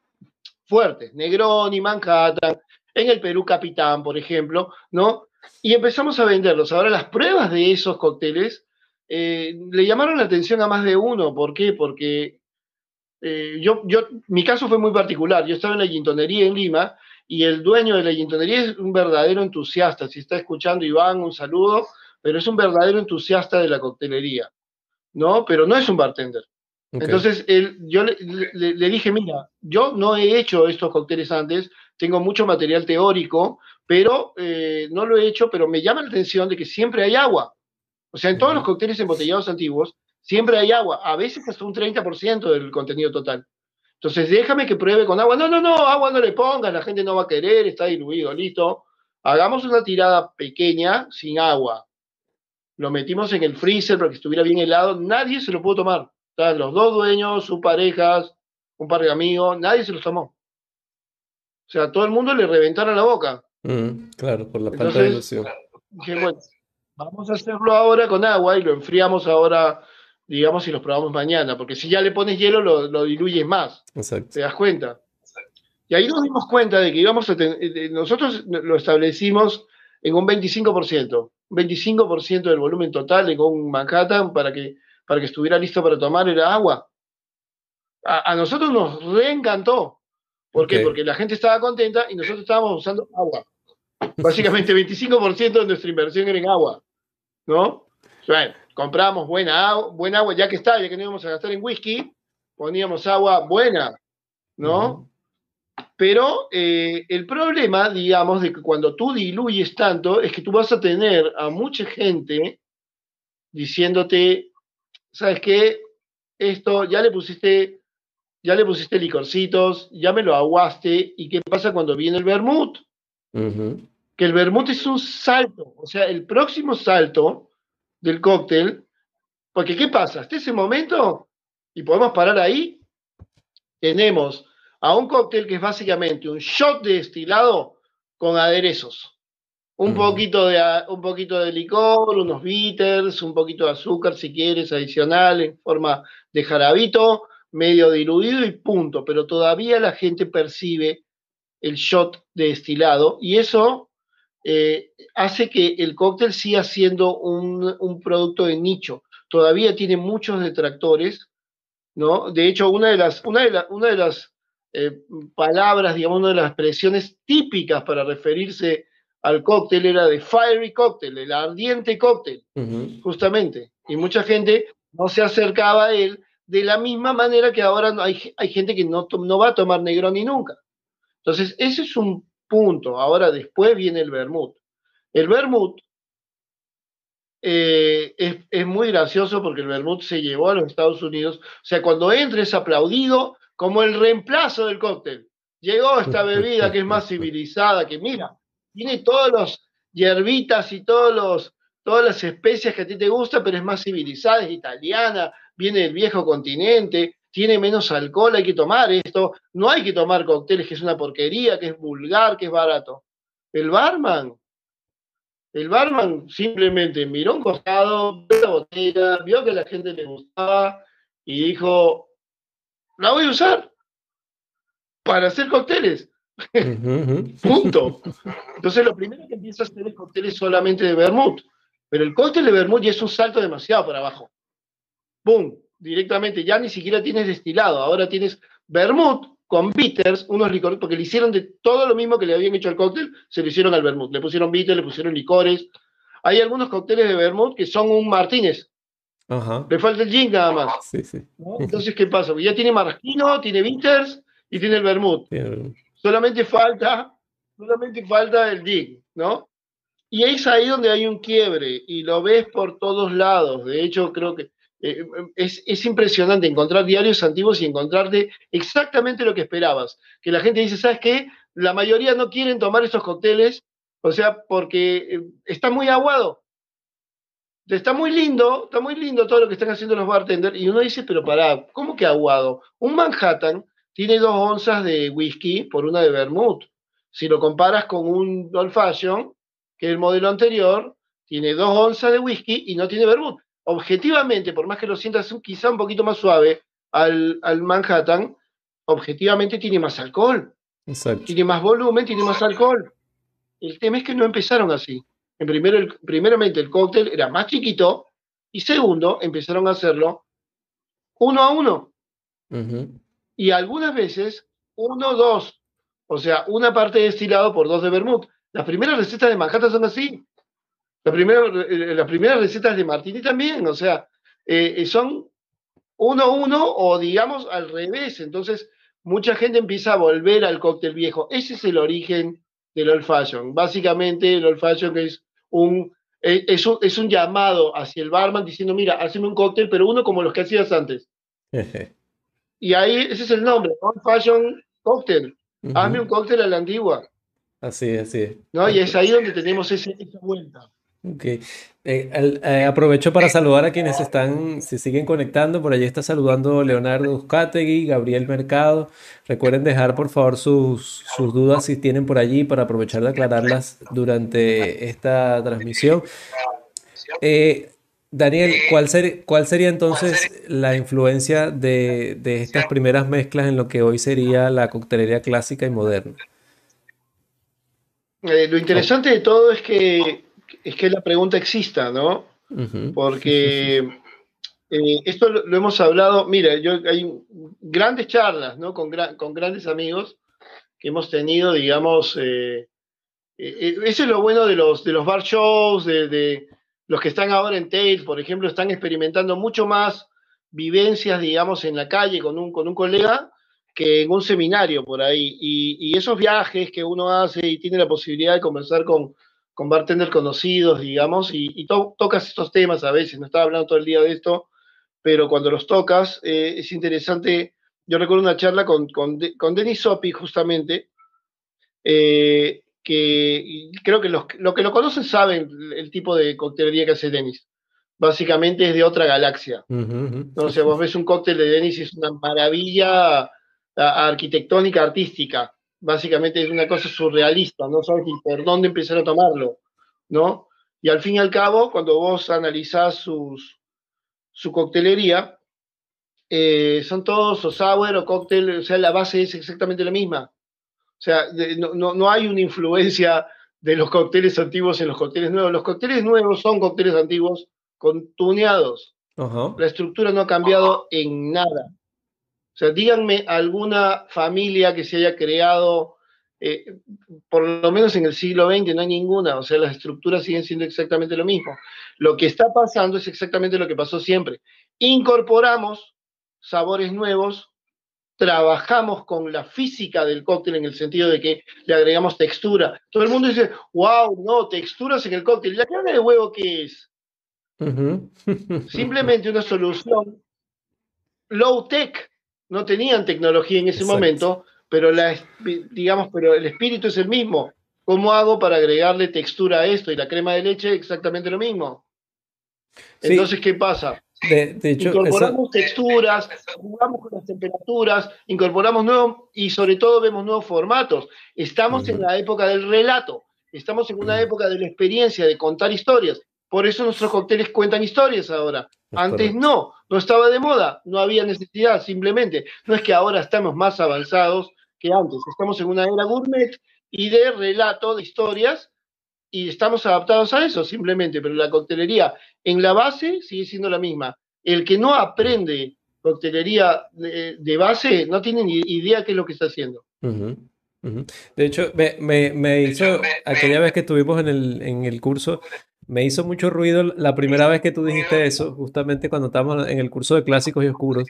S2: fuertes, Negroni, Manhattan, en el Perú Capitán, por ejemplo, ¿no? Y empezamos a venderlos. Ahora las pruebas de esos cócteles eh, le llamaron la atención a más de uno. ¿Por qué? Porque eh, yo, yo, mi caso fue muy particular. Yo estaba en la gintonería en Lima y el dueño de la gintonería es un verdadero entusiasta. Si está escuchando Iván, un saludo, pero es un verdadero entusiasta de la coctelería, ¿no? Pero no es un bartender. Entonces, él, yo le, le, dije, mira, yo no he hecho estos cócteles antes, tengo mucho material teórico, pero eh, no lo he hecho, pero me llama la atención de que siempre hay agua. O sea, en todos los cócteles embotellados antiguos, siempre hay agua, a veces hasta un 30% del contenido total. Entonces, déjame que pruebe con agua. No, no, no, agua no le pongas, la gente no va a querer, está diluido, listo. Hagamos una tirada pequeña sin agua. Lo metimos en el freezer para que estuviera bien helado. Nadie se lo pudo tomar. Los dos dueños, sus parejas, un par de amigos, nadie se los tomó. O sea, todo el mundo le reventaron la boca.
S1: Mm, claro, por la falta de ilusión.
S2: Dije, bueno, vamos a hacerlo ahora con agua y lo enfriamos ahora, digamos, y los probamos mañana, porque si ya le pones hielo lo, lo diluyes más.
S1: Exacto.
S2: ¿Te das cuenta? Y ahí nos dimos cuenta de que íbamos a tener, eh, nosotros lo establecimos en un 25%, un 25% del volumen total de un Manhattan para que, para que estuviera listo para tomar era agua. A, a nosotros nos reencantó. ¿Por qué? Porque la gente estaba contenta y nosotros estábamos usando agua. Básicamente 25% de nuestra inversión era en agua. ¿No? Bueno, compramos buena agua, buena agua, ya que está, ya que no íbamos a gastar en whisky, poníamos agua buena, ¿no? Pero eh, el problema, digamos, de que cuando tú diluyes tanto, es que tú vas a tener a mucha gente diciéndote, ¿sabes qué? Esto ya le pusiste ya le pusiste licorcitos, ya me lo aguaste, ¿y qué pasa cuando viene el vermut? Que el vermut es un salto, o sea, el próximo salto del cóctel, porque ¿qué pasa? Hasta ese momento, y podemos parar ahí, tenemos a un cóctel que es básicamente un shot de destilado con aderezos. Un, poquito de, un poquito de licor, unos bitters, un poquito de azúcar si quieres adicional en forma de jarabito, medio diluido y punto, pero todavía la gente percibe el shot de destilado y eso eh, hace que el cóctel siga siendo un, producto de nicho. Todavía tiene muchos detractores, ¿no? De hecho, una de las, una de, una de las eh, palabras, digamos, una de las expresiones típicas para referirse al cóctel era de fiery cocktail, el ardiente cóctel, justamente. Y mucha gente no se acercaba a él de la misma manera que ahora hay, hay gente que no, no va a tomar Negroni nunca. Entonces, ese es un punto. Ahora, después viene el vermut. El vermut eh, es, muy gracioso porque el vermut se llevó a los Estados Unidos. O sea, cuando entra es aplaudido como el reemplazo del cóctel. Llegó esta [LAUGHS] bebida que es más civilizada, que mira, tiene todos los hierbitas y todos los, todas las especias que a ti te gustan, pero es más civilizada, es italiana, viene del viejo continente, tiene menos alcohol, hay que tomar esto, no hay que tomar cócteles, que es una porquería, que es vulgar, que es barato. El barman, el barman simplemente miró un costado, vio la botella, vio que a la gente le gustaba y dijo, la voy a usar para hacer cócteles. Punto. Entonces lo primero que empieza a hacer es cócteles solamente de vermut. Pero el cóctel de vermut ya es un salto demasiado para abajo. ¡Boom! Directamente, ya ni siquiera tienes destilado, ahora tienes vermut con bitters, unos licores, porque le hicieron de todo lo mismo que le habían hecho al cóctel, se lo hicieron al vermut. Le pusieron bitters, le pusieron licores. hay algunos cócteles de vermouth que son un Martínez.
S1: Ajá.
S2: Le falta el gin nada más.
S1: Sí, sí.
S2: ¿no? Entonces, ¿qué pasa? Ya tiene maraschino, tiene bitters y tiene el vermouth.
S1: Bien.
S2: Solamente falta, solamente falta el gin, ¿no? Y es ahí donde hay un quiebre y lo ves por todos lados. De hecho, creo que eh, es, es impresionante encontrar diarios antiguos y encontrarte exactamente lo que esperabas. Que la gente dice, ¿sabes qué? La mayoría no quieren tomar estos cócteles, o sea, porque eh, está muy aguado. Está muy lindo, está muy lindo todo lo que están haciendo los bartenders. Y uno dice, pero pará, ¿cómo que aguado? Un Manhattan tiene dos onzas de whisky por una de vermouth. Si lo comparas con un Old Fashion, que el modelo anterior tiene dos onzas de whisky y no tiene vermouth. Objetivamente, por más que lo sientas un- quizá un poquito más suave al, al Manhattan, objetivamente tiene más alcohol,
S1: Exacto.
S2: tiene más volumen, tiene más alcohol. El tema es que no empezaron así. En primero, el- primeramente, el cóctel era más chiquito y segundo, empezaron a hacerlo uno a uno y algunas veces uno, dos. O sea, una parte de destilado por dos de vermouth. Las primeras recetas de Manhattan son así. La primera- eh, las primeras recetas de Martini también. O sea, eh, eh, son uno, uno o digamos al revés. Entonces, mucha gente empieza a volver al cóctel viejo. Ese es el origen del old fashion. Básicamente, el old fashion es un, eh, es un, es un llamado hacia el barman diciendo, mira, hazme un cóctel, pero uno como los que hacías antes. [LAUGHS] Y ahí, ese es el nombre, Old Fashion.
S1: Ujú.
S2: Hazme un cóctel a la antigua,
S1: Así es, así es.
S2: ¿no? Y es ahí donde tenemos ese- esa vuelta.
S1: Ok. Eh, eh, aprovecho para saludar a quienes están, se siguen conectando. Por allí está saludando Leonardo Uzcategui, Gabriel Mercado. Recuerden dejar por favor sus, sus dudas si tienen por allí para aprovechar de aclararlas durante esta transmisión. Eh, Daniel, ¿cuál ser- cuál sería entonces la influencia de, de estas primeras mezclas en lo que hoy sería la coctelería clásica y moderna?
S2: Eh, lo interesante de todo es que, es que la pregunta exista, ¿no? Porque eh, esto lo, lo hemos hablado, mira, yo hay grandes charlas, ¿no? Con, gra- con grandes amigos que hemos tenido, digamos, eh, eh, eh, eso es lo bueno de los, de los bar shows, de, de los que están ahora en Tail, por ejemplo, están experimentando mucho más vivencias, digamos, en la calle con un, con un colega que en un seminario por ahí. Y, y esos viajes que uno hace y tiene la posibilidad de conversar con, con bartenders conocidos, digamos, y, y to- tocas estos temas a veces, no estaba hablando todo el día de esto, pero cuando los tocas eh, es interesante. Yo recuerdo una charla con, con, De- con Denis Sopi, justamente, eh, que creo que los, los que lo conocen saben el, tipo de coctelería que hace Denis. Básicamente es de otra galaxia. Sea, vos ves un cóctel de Denis y es una maravilla arquitectónica, artística. Básicamente es una cosa surrealista, no sabes ni por dónde empezar a tomarlo, ¿no? Y al fin y al cabo, cuando vos analizás sus, su coctelería, eh, son todos o sour o cóctel, o sea, la base es exactamente la misma. O sea, de- no, no, no hay una influencia de los cócteles antiguos en los cócteles nuevos. Los cócteles nuevos son cócteles antiguos con tuneados
S1: Ajá.
S2: la estructura no ha cambiado en nada. O sea, díganme alguna familia que se haya creado, eh, por lo menos en el siglo XX, no hay ninguna. O sea, las estructuras siguen siendo exactamente lo mismo. Lo que está pasando es exactamente lo que pasó siempre. Incorporamos sabores nuevos, trabajamos con la física del cóctel en el sentido de que le agregamos textura. Todo el mundo dice, wow, no, texturas en el cóctel. ¿Y la carne de huevo qué es? Simplemente una solución low tech. No tenían tecnología en ese
S1: Exacto.
S2: momento, pero la, digamos, pero el espíritu es el mismo. ¿Cómo hago para agregarle textura a esto? Y la crema de leche exactamente lo mismo.
S1: Sí.
S2: Entonces, ¿qué pasa?
S1: De, de hecho, esa-
S2: Incorporamos texturas, jugamos con las temperaturas, incorporamos nuevos y sobre todo vemos nuevos formatos. Estamos en la época del relato, estamos en una época de la experiencia, de contar historias. Por eso nuestros cócteles cuentan historias ahora.
S1: Es
S2: Antes
S1: correcto.
S2: no, no estaba de moda, no había necesidad, simplemente. No es que ahora estamos más avanzados que antes, estamos en una era gourmet y de relato de historias y estamos adaptados a eso simplemente, pero la coctelería en la base sigue siendo la misma. El que no aprende coctelería de, de base no tiene ni idea qué es lo que está haciendo.
S1: De hecho, me, me- me hizo, aquella vez que estuvimos en el, en el curso, Me hizo mucho ruido la primera vez que tú dijiste eso, justamente cuando estábamos en el curso de clásicos y oscuros,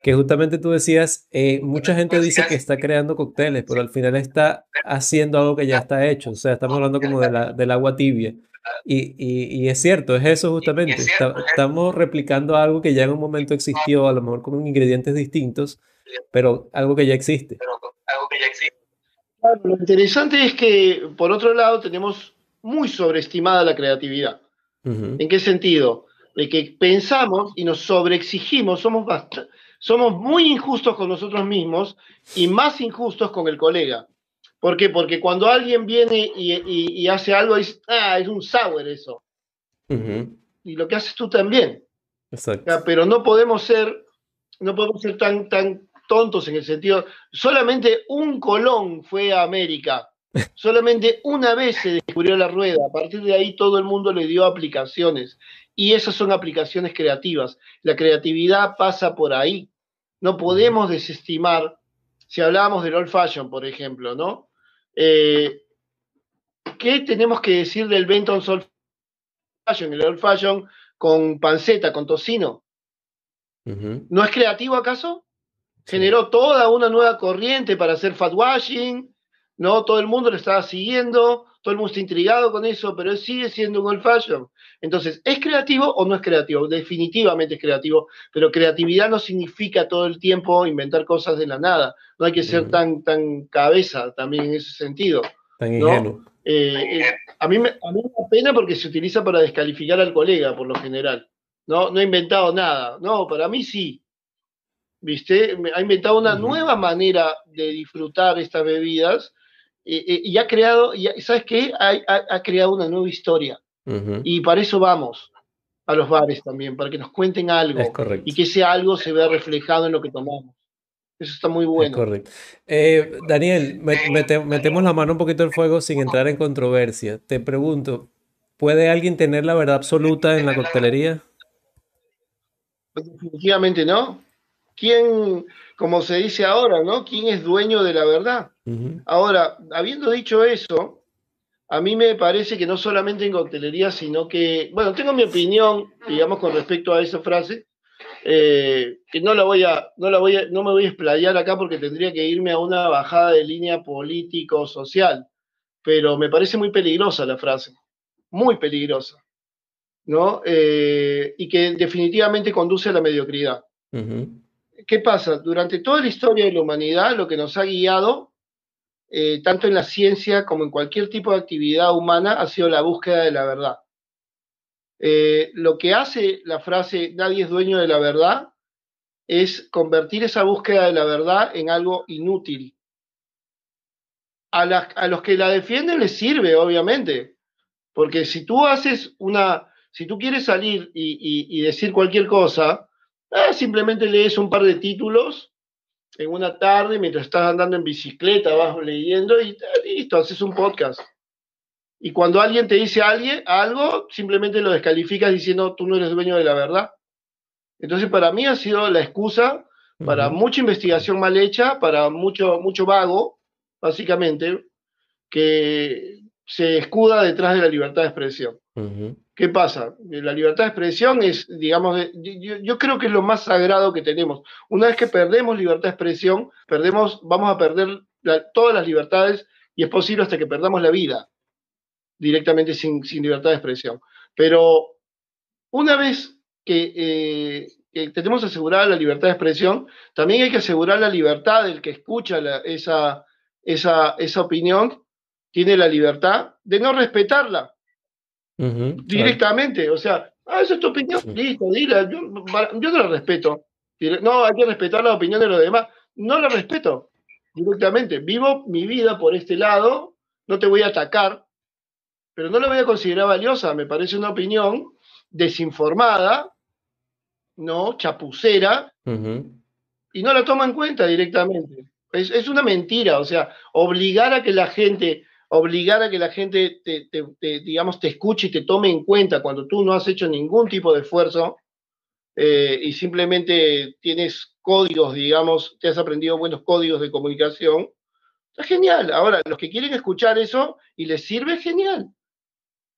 S1: que justamente tú decías, eh, mucha gente dice que está creando cócteles, pero al final está haciendo algo que ya está hecho. O sea, estamos hablando como de la, del agua tibia. Y, y, y, es cierto, es eso justamente. estamos replicando algo que ya en un momento existió, a lo mejor con ingredientes distintos, pero algo que ya existe.
S2: lo interesante es que, por otro lado, tenemos muy sobreestimada la creatividad. ¿En qué sentido? De que pensamos y nos sobreexigimos, somos, somos muy injustos con nosotros mismos y más injustos con el colega. ¿Por qué? Porque cuando alguien viene y, hace algo, es, ah, es un sour eso. Y lo que haces tú también. pero no podemos ser, no podemos ser tan, tan tontos en el sentido, solamente un Colón fue a América Solamente una vez se descubrió la rueda, a partir de ahí todo el mundo le dio aplicaciones y esas son aplicaciones creativas. La creatividad pasa por ahí. No podemos desestimar, si hablábamos del old fashion, por ejemplo, ¿no? Eh, ¿Qué tenemos que decir del Benton's old fashion, el old fashion con panceta, con tocino? ¿No es creativo acaso? Generó toda una nueva corriente para hacer fat washing, ¿no? Todo el mundo lo estaba siguiendo, todo el mundo está intrigado con eso, pero sigue siendo un old fashion. Entonces, ¿es creativo o no es creativo? Definitivamente es creativo, pero creatividad no significa todo el tiempo inventar cosas de la nada. No hay que ser tan, tan cabeza también en ese sentido. Tan ingenuo. Eh, eh, a, mí me, a mí me da pena porque se utiliza para descalificar al colega, por lo general. No, no ha inventado nada. No, para mí sí. ¿Viste? Ha inventado una nueva manera de disfrutar estas bebidas y, ha creado, ¿sabes qué? Ha, creado una nueva historia. Y para eso vamos a los bares también, para que nos cuenten algo y que ese algo se vea reflejado en lo que tomamos. Eso está muy bueno.
S1: correcto. Eh, Daniel, metemos la mano un poquito el fuego sin entrar en controversia. Te pregunto, ¿puede alguien tener la verdad absoluta en la coctelería?
S2: Definitivamente no. ¿Quién, como se dice ahora, ¿no? ¿Quién es dueño de la verdad? Ahora, habiendo dicho eso, a mí me parece que no solamente en coctelería, sino que, bueno, tengo mi opinión, digamos, con respecto a esa frase, eh, que no la voy a, no la voy a, no me voy a explayar acá porque tendría que irme a una bajada de línea político-social, pero me parece muy peligrosa la frase, muy peligrosa, ¿no? Eh, y que definitivamente conduce a la mediocridad. ¿Qué pasa? Durante toda la historia de la humanidad, lo que nos ha guiado, eh, tanto en la ciencia como en cualquier tipo de actividad humana, ha sido la búsqueda de la verdad. Eh, lo que hace la frase nadie es dueño de la verdad es convertir esa búsqueda de la verdad en algo inútil. A, a los que la defienden les sirve, obviamente, porque si tú haces una, si tú quieres salir y decir cualquier cosa, Ah, simplemente lees un par de títulos en una tarde mientras estás andando en bicicleta, vas leyendo y listo, haces un podcast. Y cuando alguien te dice alguien, algo, simplemente lo descalificas diciendo tú no eres dueño de la verdad. Entonces, para mí ha sido la excusa para mucha investigación mal hecha, para mucho, mucho vago, básicamente, que se escuda detrás de la libertad de expresión. ¿Qué pasa? La libertad de expresión es, digamos, yo, creo que es lo más sagrado que tenemos. Una vez que perdemos libertad de expresión, perdemos, vamos a perder todas las libertades y es posible hasta que perdamos la vida directamente sin, libertad de expresión. Pero una vez que, eh, tenemos asegurada la libertad de expresión, también hay que asegurar la libertad del que escucha esa, esa, esa opinión, tiene la libertad de no respetarla directamente. O sea, ah, esa es tu opinión, listo, dila, yo, no la respeto. No, hay que respetar la opinión de los demás. No la respeto directamente. Vivo mi vida por este lado, no te voy a atacar, pero no la voy a considerar valiosa. Me parece una opinión desinformada, ¿no? Chapucera, y no la toma en cuenta directamente. Es, es, una mentira, o sea, obligar a que la gente obligar a que la gente te, digamos, te escuche y te tome en cuenta cuando tú no has hecho ningún tipo de esfuerzo eh, y simplemente tienes códigos, digamos, te has aprendido buenos códigos de comunicación, está genial. Ahora, los que quieren escuchar eso y les sirve, genial.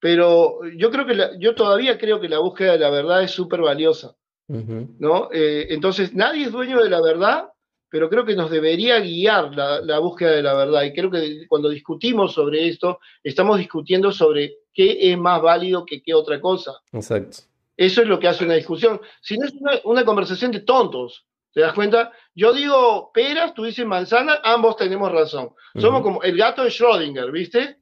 S2: pero yo creo que yo todavía creo que la búsqueda de la verdad es súper valiosa, ¿no? Eh, entonces, nadie es dueño de la verdad, pero creo que nos debería guiar la, búsqueda de la verdad. Y creo que cuando discutimos sobre esto, estamos discutiendo sobre qué es más válido que qué otra cosa.
S1: Exacto.
S2: Eso es lo que hace una discusión. Si no es una, conversación de tontos, ¿te das cuenta? Yo digo peras, tú dices manzana, ambos tenemos razón. Somos como el gato de Schrödinger, ¿viste?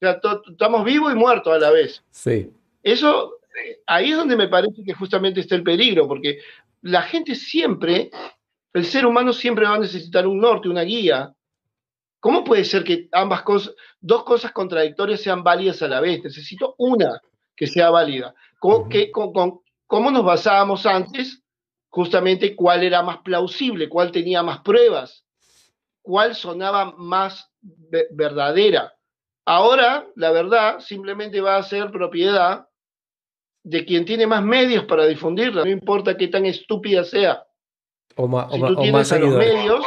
S2: estamos vivos y muertos a la vez.
S1: Sí.
S2: Eso, ahí es donde me parece que justamente está el peligro, porque la gente siempre, el ser humano siempre va a necesitar un norte, una guía. ¿Cómo puede ser que ambas cosas, dos cosas contradictorias sean válidas a la vez? Necesito una que sea válida. ¿Cómo, ¿Cómo nos basábamos antes? Justamente cuál era más plausible, cuál tenía más pruebas, cuál sonaba más verdadera. Ahora, la verdad, simplemente va a ser propiedad de quien tiene más medios para difundirla, no importa qué tan estúpida sea.
S1: O, más, si tú tienes seguidores. medios,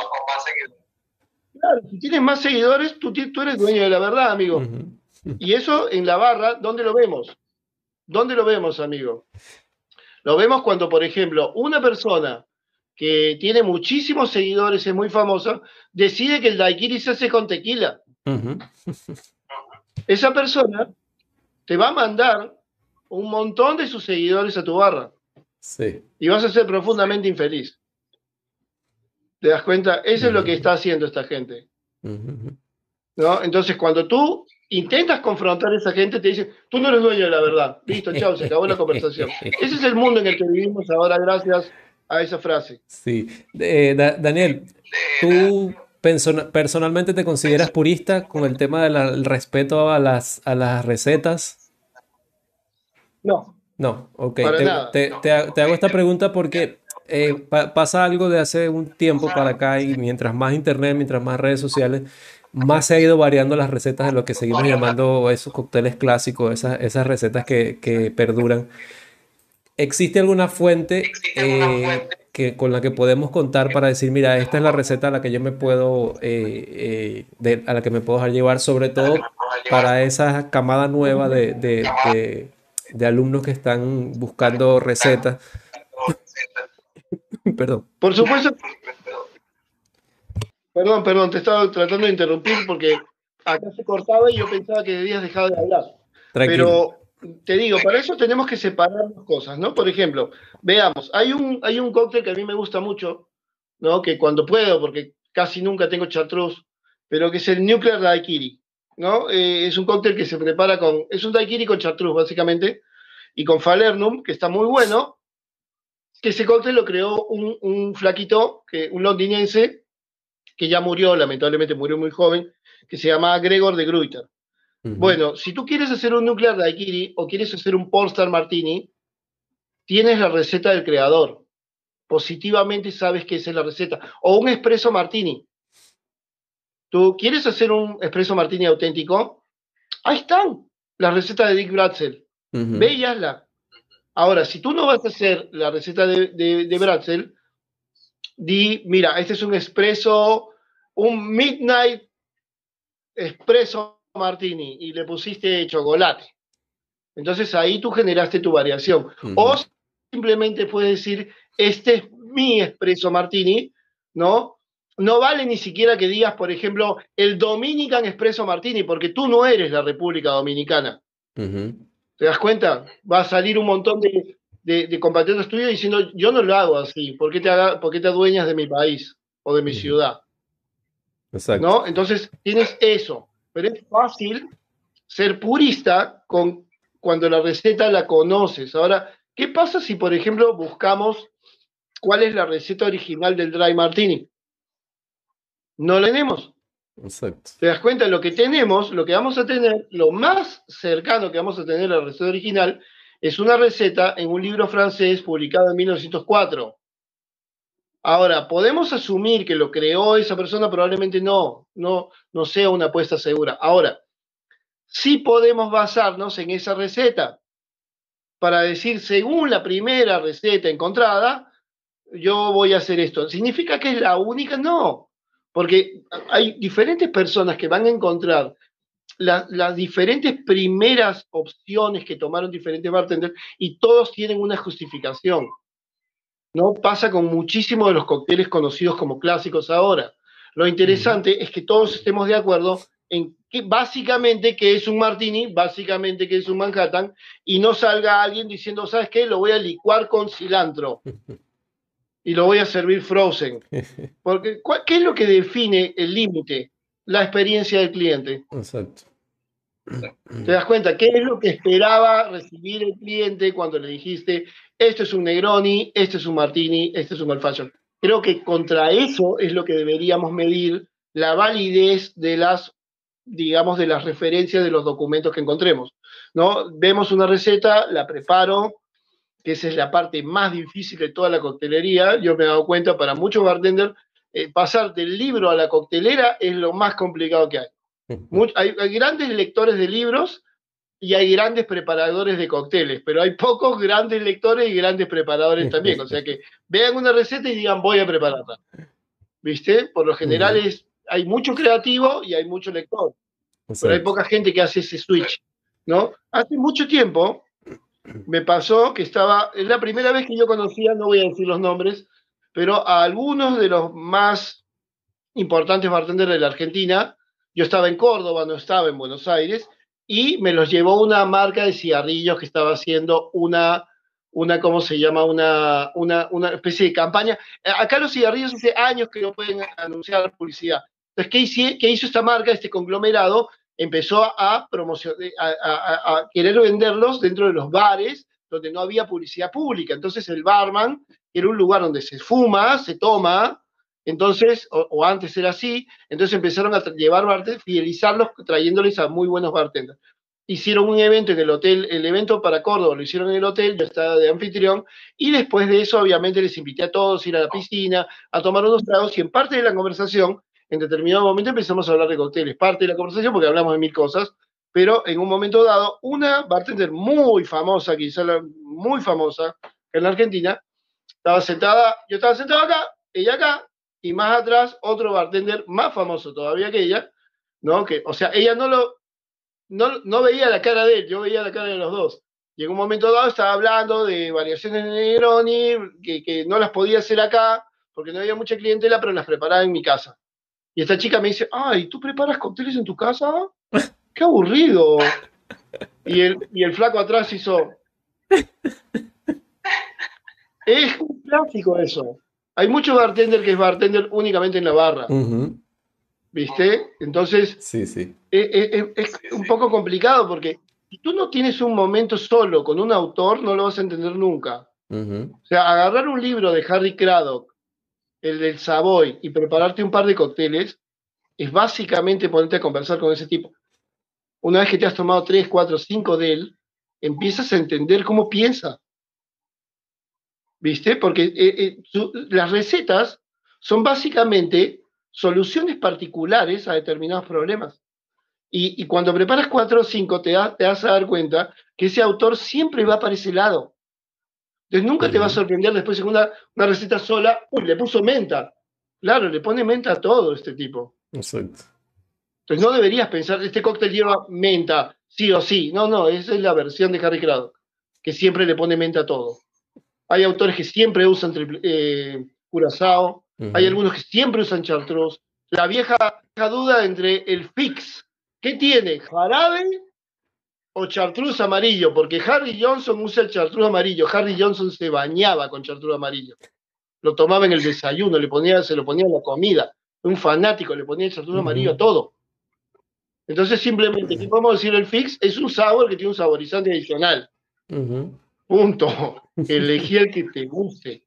S2: claro, si tienes más seguidores, tú, eres dueño de la verdad, amigo. Y eso en la barra, ¿dónde lo vemos? ¿Dónde lo vemos, amigo? Lo vemos cuando, por ejemplo, una persona que tiene muchísimos seguidores, es muy famosa, decide que el daiquiri se hace con tequila [LAUGHS] esa persona te va a mandar un montón de sus seguidores a tu barra.
S1: Sí.
S2: Y vas a ser profundamente infeliz. ¿Te das cuenta? Eso es lo que está haciendo esta gente. ¿No? Entonces, cuando tú intentas confrontar a esa gente, te dicen, tú no eres dueño de la verdad. Listo, chao, se acabó la [LAUGHS] conversación. [LAUGHS] Ese es el mundo en el que vivimos ahora gracias a esa frase.
S1: Sí. Eh, Daniel, tú personalmente te consideras purista con el tema del respeto a las, a las recetas?
S2: No.
S1: No, ok. Te, te, hago esta pregunta porque eh, pasa algo de hace un tiempo para acá y mientras más internet, mientras más redes sociales, más se ha ido variando las recetas de lo que seguimos llamando esos cócteles clásicos, esas, esas recetas que, que perduran. ¿Existe alguna fuente, eh, que, con la que podemos contar para decir, mira, esta es la receta a la que yo me puedo, eh, eh, a la que me puedo dejar llevar, sobre todo para esa camada nueva de, alumnos que están buscando recetas? [LAUGHS]
S2: perdón. Por supuesto. Perdón, perdón, te estaba tratando de interrumpir porque acá se cortaba y yo pensaba que debías dejado de hablar. Tranquilo te digo, para eso tenemos que separar las cosas, ¿no? Por ejemplo, veamos, hay un, hay un cóctel que a mí me gusta mucho, ¿no? Que cuando puedo, porque casi nunca tengo chartreuse, pero que es el Nuclear Daiquiri, ¿no? Eh, es un cóctel que se prepara con, es un daiquiri con chartreuse, básicamente, y con falernum, que está muy bueno, que ese cóctel lo creó un, un flaquito, que, un londinense, que ya murió, lamentablemente murió muy joven, que se llama Gregor de Gruyter. Bueno, si tú quieres hacer un nuclear daiquiri o quieres hacer un Pornstar Martini, tienes la receta del creador. Positivamente sabes que esa es la receta. O un espresso martini. ¿Tú quieres hacer un espresso martini auténtico? Ahí están las recetas de Dick Bratzel. Ve y hazla. Ahora, si tú no vas a hacer la receta de, de, de Bratzel, di, mira, este es un espresso, un midnight espresso martini y le pusiste chocolate. Entonces ahí tú generaste tu variación. O simplemente puedes decir, este es mi espresso martini, ¿no? No vale ni siquiera que digas, por ejemplo, el Dominican Espresso Martini, porque tú no eres la República Dominicana. ¿Te das cuenta? Va a salir un montón de, de, compatriotas tuyos diciendo, yo no lo hago así, ¿por qué te, haga, por qué te adueñas de mi país o de mi ciudad? Exacto. ¿No? Entonces tienes eso pero es fácil ser purista con, cuando la receta la conoces. Ahora, ¿qué pasa si, por ejemplo, buscamos cuál es la receta original del Dry Martini? No la tenemos. ¿Te das cuenta? Lo que tenemos, lo que vamos a tener, lo más cercano que vamos a tener a la receta original, es una receta en un libro francés publicado en 1904. Ahora, ¿podemos asumir que lo creó esa persona? Probablemente no, no, no sea una apuesta segura. Ahora, sí podemos basarnos en esa receta para decir, según la primera receta encontrada, yo voy a hacer esto. ¿Significa que es la única? No, porque hay diferentes personas que van a encontrar las diferentes primeras opciones que tomaron diferentes bartenders y todos tienen una justificación. ¿no? Pasa con muchísimos de los cócteles conocidos como clásicos ahora. Lo interesante es que todos estemos de acuerdo en que básicamente que es un martini, básicamente que es un Manhattan, y no salga alguien diciendo, ¿sabes qué? Lo voy a licuar con cilantro [LAUGHS] y lo voy a servir frozen. [LAUGHS] Porque, ¿qué es lo que define el límite? La experiencia del cliente. Exacto. ¿Te das cuenta? ¿Qué es lo que esperaba recibir el cliente cuando le dijiste, esto es un Negroni, este es un Martini, este es un Old Fashion? Creo que contra eso es lo que deberíamos medir la validez de las, digamos, de las referencias de los documentos que encontremos. ¿no? Vemos una receta, la preparo, que esa es la parte más difícil de toda la coctelería. Yo me he dado cuenta, para muchos bartenders, eh, pasar del libro a la coctelera es lo más complicado que hay. [LAUGHS] hay. grandes lectores de libros y hay grandes preparadores de cócteles, pero hay pocos grandes lectores y grandes preparadores [LAUGHS] también. O sea que vean una receta y digan, voy a prepararla. ¿Viste? Por lo general es, hay mucho creativo y hay mucho lector. Pero hay poca gente que hace ese switch. ¿no? Hace mucho tiempo me pasó que estaba, es la primera vez que yo conocía, no voy a decir los nombres, pero a algunos de los más importantes bartenders de la Argentina, yo estaba en Córdoba, no estaba en Buenos Aires, y me los llevó una marca de cigarrillos que estaba haciendo una, una ¿cómo se llama? Una, una, una especie de campaña. Acá los cigarrillos hace años que no pueden anunciar publicidad. Entonces, ¿qué hizo, qué hizo esta marca, este conglomerado? Empezó a, promocionar, a, a querer venderlos dentro de los bares donde no había publicidad pública. Entonces el barman era un lugar donde se fuma, se toma, entonces, o, antes era así, entonces empezaron a llevar bartenders, fidelizarlos, trayéndoles a muy buenos bartenders. Hicieron un evento en el hotel, el evento para Córdoba lo hicieron en el hotel, yo estaba de anfitrión, y después de eso, obviamente, les invité a todos a ir a la piscina, a tomar unos tragos, y en parte de la conversación, en determinado momento empezamos a hablar de cócteles, parte de la conversación, porque hablamos de mil cosas, pero en un momento dado, una bartender muy famosa, quizá muy famosa en la Argentina, estaba sentada, yo estaba sentado acá, ella acá, y más atrás otro bartender más famoso todavía que ella, ¿no? Que, o sea, ella no lo, no, no veía la cara de él, yo veía la cara de los dos. Y en un momento dado estaba hablando de variaciones de Negroni, que no las podía hacer acá, porque no había mucha clientela, pero las preparaba en mi casa. Y esta chica me dice, ay, ¿tú preparas cócteles en tu casa? ¡Qué aburrido! Y el, y el flaco atrás hizo... Es un clásico eso. Hay muchos bartender que es bartender únicamente en la barra. ¿Viste? Entonces,
S1: sí, sí.
S2: Es, un poco complicado porque si tú no tienes un momento solo con un autor, no lo vas a entender nunca. O sea, agarrar un libro de Harry Craddock, el del Savoy, y prepararte un par de cócteles, es básicamente ponerte a conversar con ese tipo. Una vez que te has tomado tres, cuatro, cinco de él, empiezas a entender cómo piensa. ¿Viste? Porque eh, eh, las recetas son básicamente soluciones particulares a determinados problemas. Y, cuando preparas cuatro o cinco, te, te, vas a dar cuenta que ese autor siempre va para ese lado. Entonces nunca te va a sorprender después una, una receta sola, uy, le puso menta. Claro, le pone menta a todo este tipo. Exacto. Entonces no deberías pensar, este cóctel lleva menta, sí o sí. No, no, esa es la versión de Harry Craddock, que siempre le pone menta a todo. Hay autores que siempre usan eh, curazao, hay algunos que siempre usan chartreuse. La vieja, duda entre el fix, ¿qué tiene? ¿Jarabe o chartreuse amarillo? Porque Harry Johnson usa el chartreuse amarillo. Harry Johnson se bañaba con chartreuse amarillo. Lo tomaba en el desayuno, le ponía, se lo ponía en la comida. Un fanático le ponía el chartreuse amarillo a todo. Entonces, simplemente, ¿qué podemos decir? El fix es un sabor que tiene un saborizante adicional. Punto. Elegí el que te guste.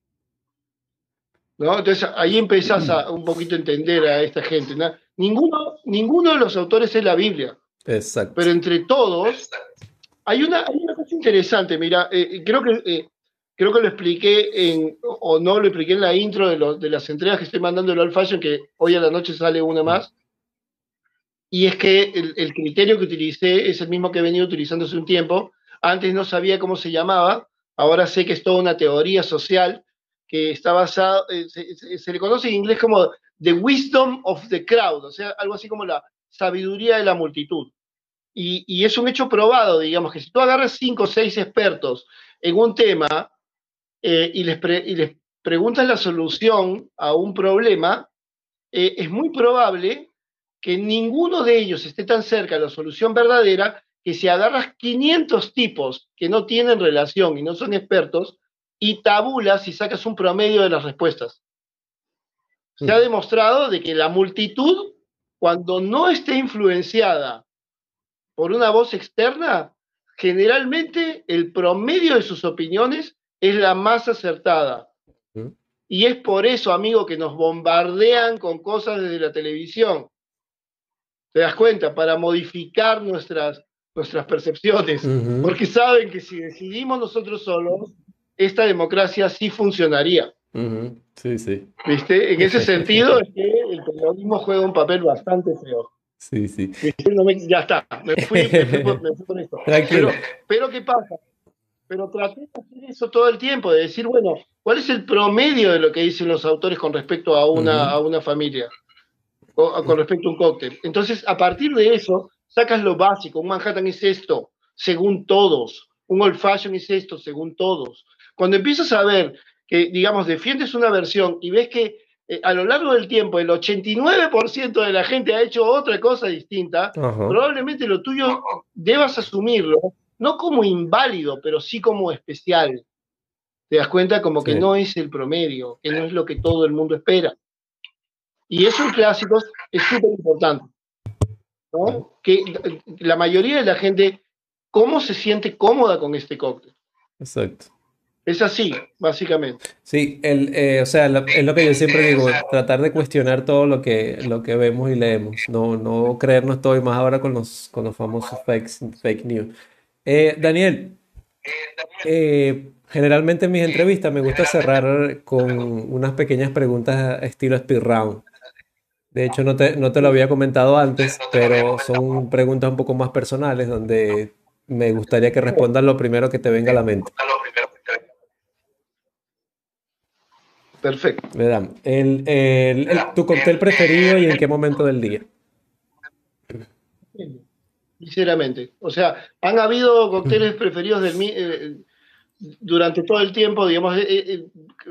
S2: ¿No? Entonces ahí empezás a un poquito entender a esta gente. Ninguno, ninguno de los autores es la Biblia.
S1: Exacto.
S2: Pero entre todos, hay una, cosa interesante. Mira, eh, eh, creo que eh, creo que lo expliqué en, o no lo expliqué en la intro de, de las entregas que estoy mandando el All Fashion, que hoy a la noche sale una más. Y es que el, el criterio que utilicé es el mismo que he venido utilizando hace un tiempo, antes no sabía cómo se llamaba, ahora sé que es toda una teoría social que está basada, eh, se, le conoce en inglés como the wisdom of the crowd, o sea, algo así como la sabiduría de la multitud. y, es un hecho probado, digamos, que si tú agarras cinco o seis expertos en un tema eh, y, les les preguntas la solución a un problema, eh, es muy probable que ninguno de ellos esté tan cerca de la solución verdadera que si agarras 500 tipos que no tienen relación y no son expertos y tabulas y sacas un promedio de las respuestas. Se ha mm. demostrado de que la multitud, cuando no esté influenciada por una voz externa, generalmente el promedio de sus opiniones es la más acertada. Y es por eso, amigo, que nos bombardean con cosas desde la televisión. ¿Te das cuenta? Para modificar nuestras, nuestras percepciones. Porque saben que si decidimos nosotros solos, esta democracia sí funcionaría.
S1: Sí, sí.
S2: ¿Viste? En ese [LAUGHS] sentido es que el periodismo juega un papel bastante feo.
S1: Sí, sí.
S2: ya está, me fui, por, esto. [LAUGHS] Pero, pero, ¿qué pasa? Pero traté de hacer eso todo el tiempo, de decir, bueno, ¿cuál es el promedio de lo que dicen los autores con respecto a una, a una familia? O, con respecto a un cóctel. Entonces, a partir de eso, sacas lo básico. Un Manhattan es esto, según todos. Un old fashion es esto, según todos. Cuando empiezas a ver que, digamos, defiendes una versión y ves que eh, a lo largo del tiempo el 89% de la gente ha hecho otra cosa distinta, probablemente lo tuyo debas asumirlo, no como inválido, pero sí como especial. Te das cuenta como que no es el promedio, que no es lo que todo el mundo espera. Y eso en clásicos es súper importante. Que la mayoría de la gente, ¿cómo se siente cómoda con este cóctel?
S1: Exacto.
S2: Es así, básicamente.
S1: Sí, el, eh, o sea, es lo que yo siempre digo, tratar de cuestionar todo lo que, lo que vemos y leemos, no, no creernos todo y más ahora con los, con los famosos fakes, fake news. Eh, Daniel, eh, generalmente en mis entrevistas me gusta cerrar con unas pequeñas preguntas estilo speed round. De hecho, no te, no te lo había comentado antes, pero son preguntas un poco más personales donde me gustaría que respondas lo primero que te venga a la mente.
S2: Perfecto.
S1: El, el, ¿Tu cóctel preferido y en qué momento del día?
S2: Sinceramente. O sea, han habido cócteles preferidos del, eh, durante todo el tiempo, digamos, eh, eh,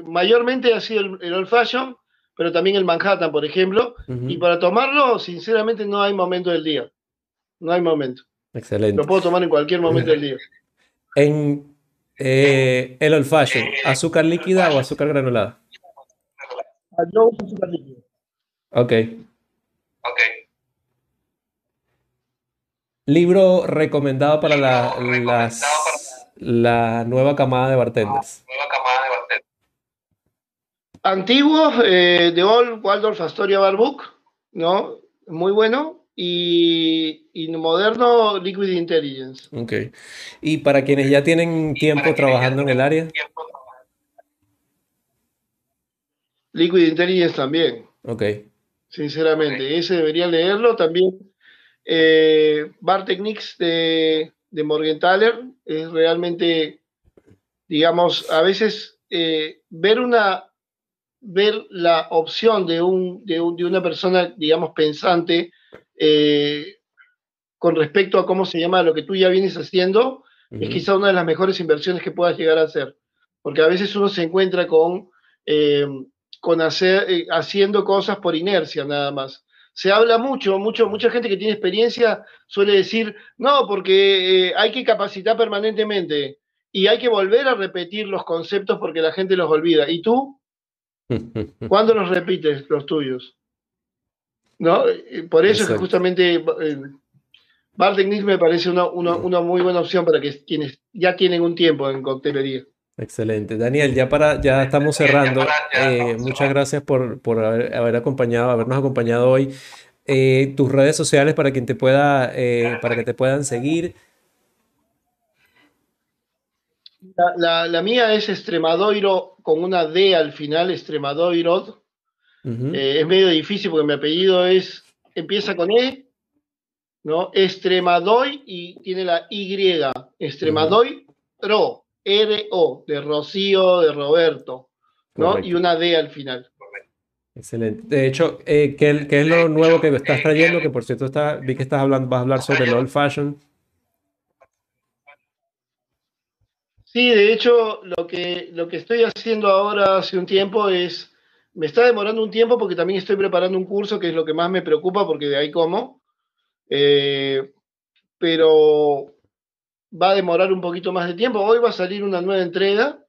S2: mayormente ha sido el, Old Fashion, pero también el Manhattan, por ejemplo. Y para tomarlo, sinceramente, no hay momento del día. No hay momento.
S1: Excelente.
S2: Lo puedo tomar en cualquier momento del día.
S1: En el Old Fashion, ¿azúcar líquida o azúcar granulada? Ok. Ok. Libro recomendado para la, la nueva camada de bartenders.
S2: Antiguo, eh, de Old Waldorf Astoria Bar Book, ¿no? Muy bueno. Y, y, moderno, Liquid Intelligence.
S1: Ok. Y para quienes ya tienen tiempo trabajando en el área.
S2: Liquid Intelligence también.
S1: Ok.
S2: Sinceramente, ese debería leerlo. También eh, Bar Techniques de, de Morgenthaler es realmente, digamos, a veces eh, ver una ver la opción de, un, de, una persona, digamos, pensante eh, con respecto a cómo se llama lo que tú ya vienes haciendo, es quizá una de las mejores inversiones que puedas llegar a hacer. Porque a veces uno se encuentra con con hacer, eh, haciendo cosas por inercia nada más. Se habla mucho, mucho, mucha gente que tiene experiencia suele decir, no, porque eh, hay que capacitar permanentemente y hay que volver a repetir los conceptos porque la gente los olvida. ¿Y tú? [LAUGHS] ¿Cuándo los repites los tuyos? ¿No? Eh, por eso es que justamente eh, me parece una, una, muy buena opción para que quienes ya tienen un tiempo en coctelería.
S1: Excelente. Daniel, ya para, ya estamos cerrando. Eh, muchas gracias por, haber, acompañado, habernos acompañado hoy. Eh, tus redes sociales para quien te pueda, eh, para que te puedan seguir.
S2: La, mía es Extremadoiro con una D al final, Extremadoiro. es medio difícil porque mi apellido es, empieza con E, ¿no? Extremadoy y tiene la Y, Extremadoy Pro. R-O, de Rocío, de Roberto, ¿no? Y una D al final.
S1: Excelente. De hecho, eh, ¿qué, qué es lo nuevo que estás trayendo? Que por cierto está, vi que estás hablando, vas a hablar sobre el old fashion.
S2: Sí, de hecho, lo que, lo que estoy haciendo ahora hace un tiempo es, me está demorando un tiempo porque también estoy preparando un curso, que es lo que más me preocupa porque de ahí como, eh, pero va a demorar un poquito más de tiempo. Hoy va a salir una nueva entrega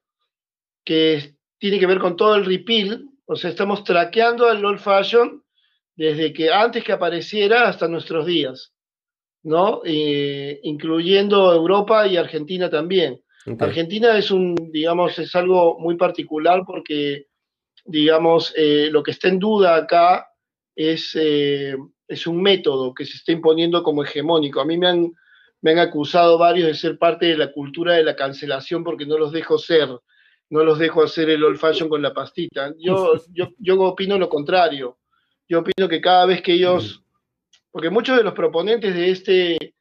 S2: que tiene que ver con todo el repeal, o sea, estamos traqueando al old fashion desde que antes que apareciera hasta nuestros días, ¿no? Eh, incluyendo Europa y Argentina también. Argentina es un, digamos, es algo muy particular porque, digamos, eh, lo que está en duda acá es, eh, es un método que se está imponiendo como hegemónico. A mí me han, me han acusado varios de ser parte de la cultura de la cancelación porque no los dejo ser, no los dejo hacer el old fashion con la pastita. Yo, [LAUGHS] yo, yo opino lo contrario. Yo opino que cada vez que ellos, porque muchos de los proponentes de este,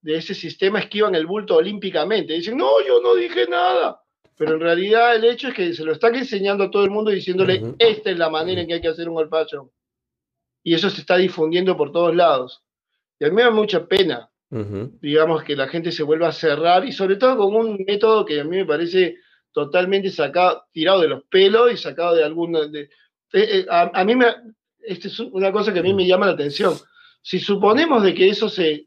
S2: de ese sistema esquivan el bulto olímpicamente. Dicen, no, yo no dije nada. Pero en realidad el hecho es que se lo están enseñando a todo el mundo diciéndole, esta es la manera en que hay que hacer un old Y eso se está difundiendo por todos lados. Y a mí me da mucha pena, digamos, que la gente se vuelva a cerrar y sobre todo con un método que a mí me parece totalmente sacado, tirado de los pelos y sacado de alguna... De, eh, eh, a, mí me... Esta es una cosa que a mí me llama la atención. Si suponemos de que eso se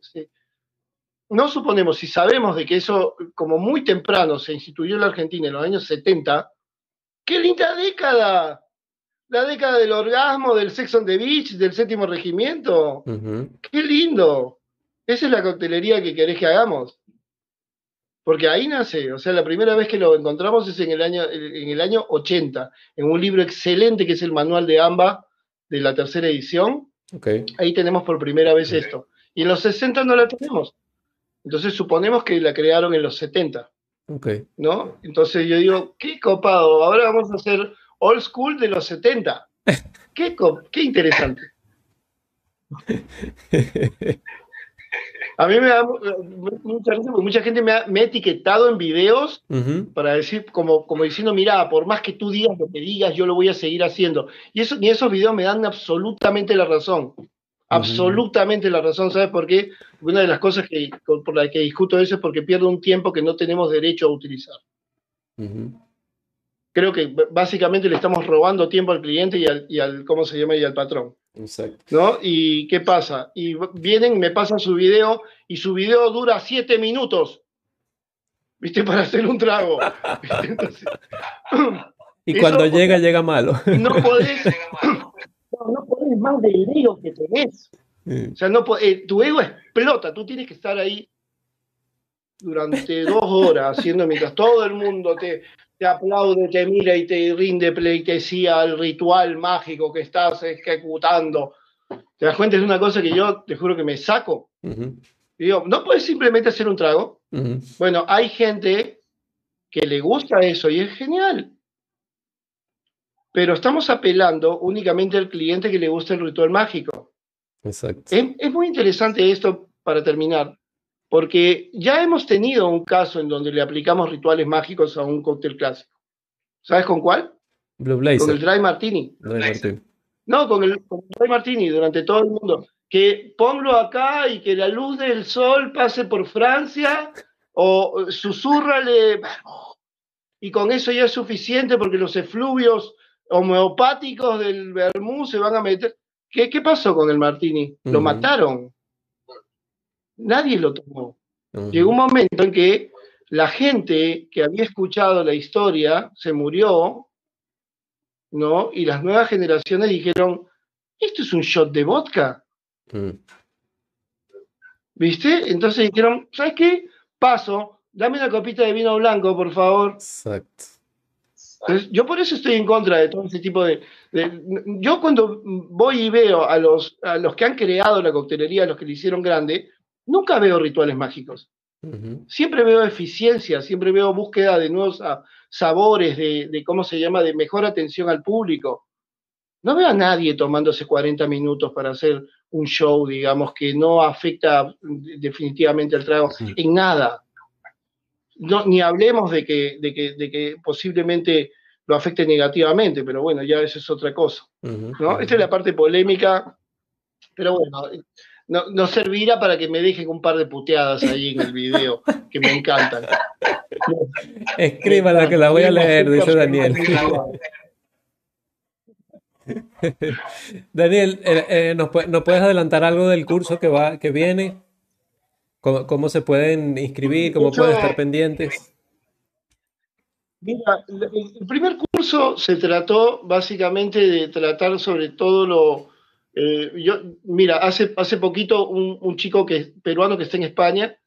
S2: no suponemos, si sabemos de que eso, como muy temprano se instituyó en la Argentina en los años 70, ¡qué linda década! La década del orgasmo, del sex on the beach, del séptimo regimiento. ¡Qué lindo! Esa es la coctelería que querés que hagamos. Porque ahí nace, o sea, la primera vez que lo encontramos es en el año, en el año 80, en un libro excelente que es el Manual de AMBA de la tercera edición. Ahí tenemos por primera vez esto. Y en los 60 no la tenemos. Entonces suponemos que la crearon en los 70.
S1: Okay.
S2: ¿No? Entonces yo digo, qué copado, ahora vamos a hacer old school de los 70. [LAUGHS] qué, qué interesante. [LAUGHS] A mí me da mucha porque mucha gente me ha, etiquetado en videos para decir, como, como diciendo, mira, por más que tú digas lo que digas, yo lo voy a seguir haciendo. Y, eso, y esos videos me dan absolutamente la razón absolutamente la razón. ¿Sabes por qué? Una de las cosas que, por las que discuto eso es porque pierdo un tiempo que no tenemos derecho a utilizar. Creo que básicamente le estamos robando tiempo al cliente y al, ¿cómo se llama? Y al patrón.
S1: Exacto.
S2: ¿No? ¿Y qué pasa? Y vienen, me pasan su video y su video dura siete minutos. ¿Viste? [LAUGHS] Para hacer un trago. [LAUGHS] [LAUGHS]
S1: y cuando llega, llega malo.
S2: No podés, no podés más del ego que tenés. O sea, no eh, tu ego explota, tú tienes que estar ahí durante dos horas haciendo mientras todo el mundo te, te aplaude, te mira y te rinde pleitesía al ritual mágico que estás ejecutando. ¿Te das cuenta? Es una cosa que yo te juro que me saco. Y digo, ¿no puedes simplemente hacer un trago? Bueno, hay gente que le gusta eso y es genial pero estamos apelando únicamente al cliente que le gusta el ritual mágico.
S1: Exacto.
S2: Es, muy interesante esto para terminar, porque ya hemos tenido un caso en donde le aplicamos rituales mágicos a un cóctel clásico. ¿Sabes con cuál?
S1: Blue Blazer.
S2: Con el Dry Martini. No, con el, Dry Martini durante todo el mundo. Que ponlo acá y que la luz del sol pase por Francia o susurrale y con eso ya es suficiente porque los efluvios homeopáticos del Bermú se van a meter. ¿Qué, qué pasó con el Martini? Lo mataron. Nadie lo tomó. Llegó un momento en que la gente que había escuchado la historia se murió, ¿no? Y las nuevas generaciones dijeron, esto es un shot de vodka. Mm. ¿Viste? Entonces dijeron, ¿sabes qué? Paso, dame una copita de vino blanco, por favor.
S1: Exacto
S2: yo por eso estoy en contra de todo ese tipo de, Yo cuando voy y veo a los, a los que han creado la coctelería, a los que le hicieron grande, nunca veo rituales mágicos. Siempre veo eficiencia, siempre veo búsqueda de nuevos sabores, de, de, cómo se llama, de mejor atención al público. No veo a nadie tomándose 40 minutos para hacer un show, digamos, que no afecta definitivamente al trago en nada no, ni hablemos de que, de que, de que posiblemente lo afecte negativamente, pero bueno, ya eso es otra cosa. ¿no? Esta es la parte polémica, pero bueno, no, servirá para que me dejen un par de puteadas ahí en el video, que me encantan.
S1: Escríbala que la voy a leer, dice Daniel. Daniel, eh, eh, ¿nos, puedes adelantar algo del curso que, va, que viene? ¿Cómo, se pueden inscribir? ¿Cómo pueden estar pendientes?
S2: Mira, el primer curso se trató básicamente de tratar sobre todo lo... Eh, yo, mira, hace, hace poquito un, chico que, peruano que está en España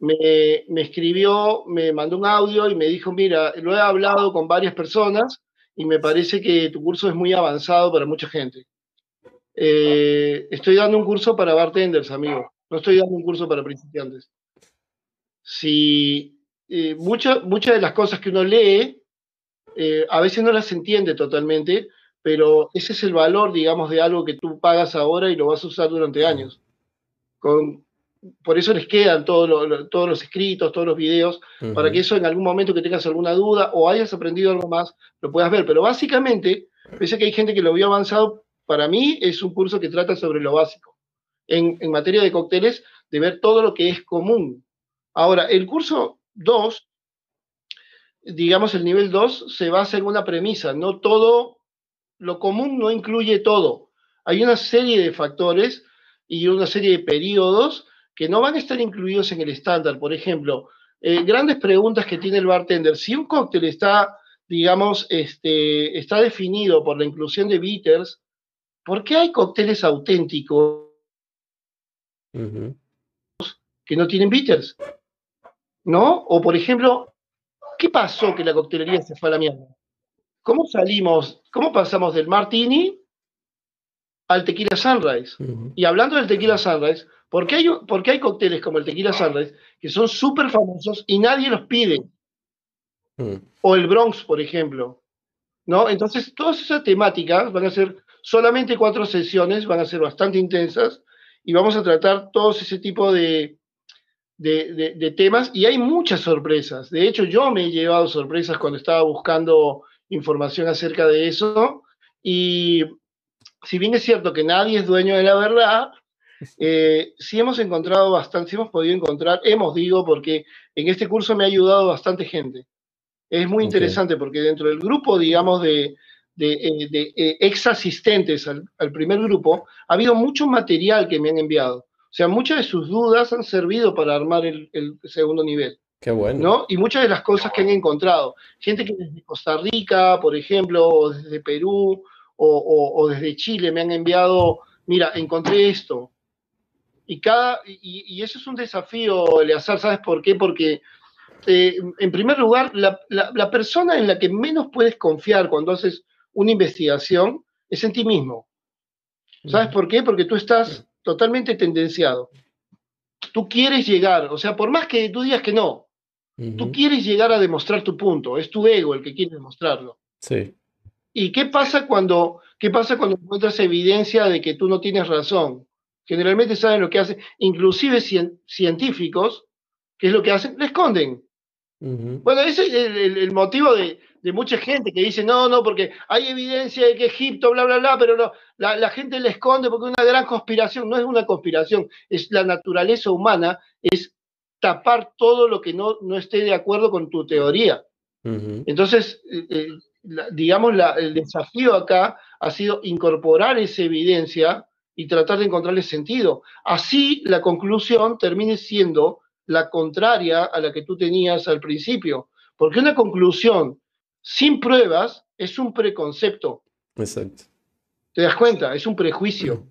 S2: me, me, escribió, me mandó un audio y me dijo, mira, lo he hablado con varias personas y me parece que tu curso es muy avanzado para mucha gente. Eh, estoy dando un curso para bartenders, amigo. No estoy dando un curso para principiantes. Si eh, muchas de las cosas que uno lee, a veces no las entiende totalmente, pero ese es el valor, digamos, de algo que tú pagas ahora y lo vas a usar durante años. Con, por eso les quedan todos los escritos, todos los videos, para que eso en algún momento que tengas alguna duda o hayas aprendido algo más, lo puedas ver. Pero básicamente, pese a que hay gente que lo vio avanzado, para mí es un curso que trata sobre lo básico. En, en materia de cócteles, de ver todo lo que es común. Ahora, el curso 2, digamos el nivel 2, se basa en una premisa, no todo, lo común no incluye todo. Hay una serie de factores y una serie de periodos que no van a estar incluidos en el estándar. Por ejemplo, eh, grandes preguntas que tiene el bartender. Si un cóctel está, digamos, este, está definido por la inclusión de bitters, ¿por qué hay cócteles auténticos que no tienen bitters? ¿No? O, por ejemplo, ¿qué pasó que la coctelería se fue a la mierda? ¿Cómo salimos, cómo pasamos del martini al tequila sunrise? Y hablando del tequila sunrise, porque hay, porque hay cócteles como el Tequila Sunrise que son súper famosos y nadie los pide. Hmm. O el Bronx, por ejemplo. ¿No? Entonces, todas esas temáticas van a ser solamente cuatro sesiones, van a ser bastante intensas y vamos a tratar todos ese tipo de, de, temas y hay muchas sorpresas. De hecho, yo me he llevado sorpresas cuando estaba buscando información acerca de eso y si bien es cierto que nadie es dueño de la verdad, eh, sí hemos encontrado bastante, sí hemos podido encontrar, hemos digo, porque en este curso me ha ayudado bastante gente. Es muy interesante porque dentro del grupo, digamos, de, de, eh, eh, ex asistentes al, primer grupo, ha habido mucho material que me han enviado. O sea, muchas de sus dudas han servido para armar el, segundo nivel.
S1: Qué bueno.
S2: ¿no? Y muchas de las cosas que han encontrado. Gente que desde Costa Rica, por ejemplo, o desde Perú, o, o desde Chile me han enviado, mira, encontré esto, y, cada, y, eso es un desafío, Eleazar, ¿sabes por qué? Porque, eh, en primer lugar, la, la, persona en la que menos puedes confiar cuando haces una investigación es en ti mismo. ¿Sabes por qué? Porque tú estás totalmente tendenciado. Tú quieres llegar, o sea, por más que tú digas que no, tú quieres llegar a demostrar tu punto, es tu ego el que quiere demostrarlo.
S1: Sí.
S2: ¿Y qué pasa cuando, qué pasa cuando encuentras evidencia de que tú no tienes razón? generalmente saben lo que hacen, inclusive científicos, ¿qué es lo que hacen? Le esconden. Bueno, ese es el, motivo de, mucha gente que dice, no, no, porque hay evidencia de que Egipto, bla, bla, bla, pero no, la, gente le esconde porque es una gran conspiración, no es una conspiración, es la naturaleza humana, es tapar todo lo que no, no esté de acuerdo con tu teoría. Entonces, eh, eh, digamos, el desafío acá ha sido incorporar esa evidencia y tratar de encontrarle sentido. Así la conclusión termine siendo la contraria a la que tú tenías al principio. Porque una conclusión sin pruebas es un preconcepto.
S1: Exacto.
S2: ¿Te das cuenta? Es un prejuicio.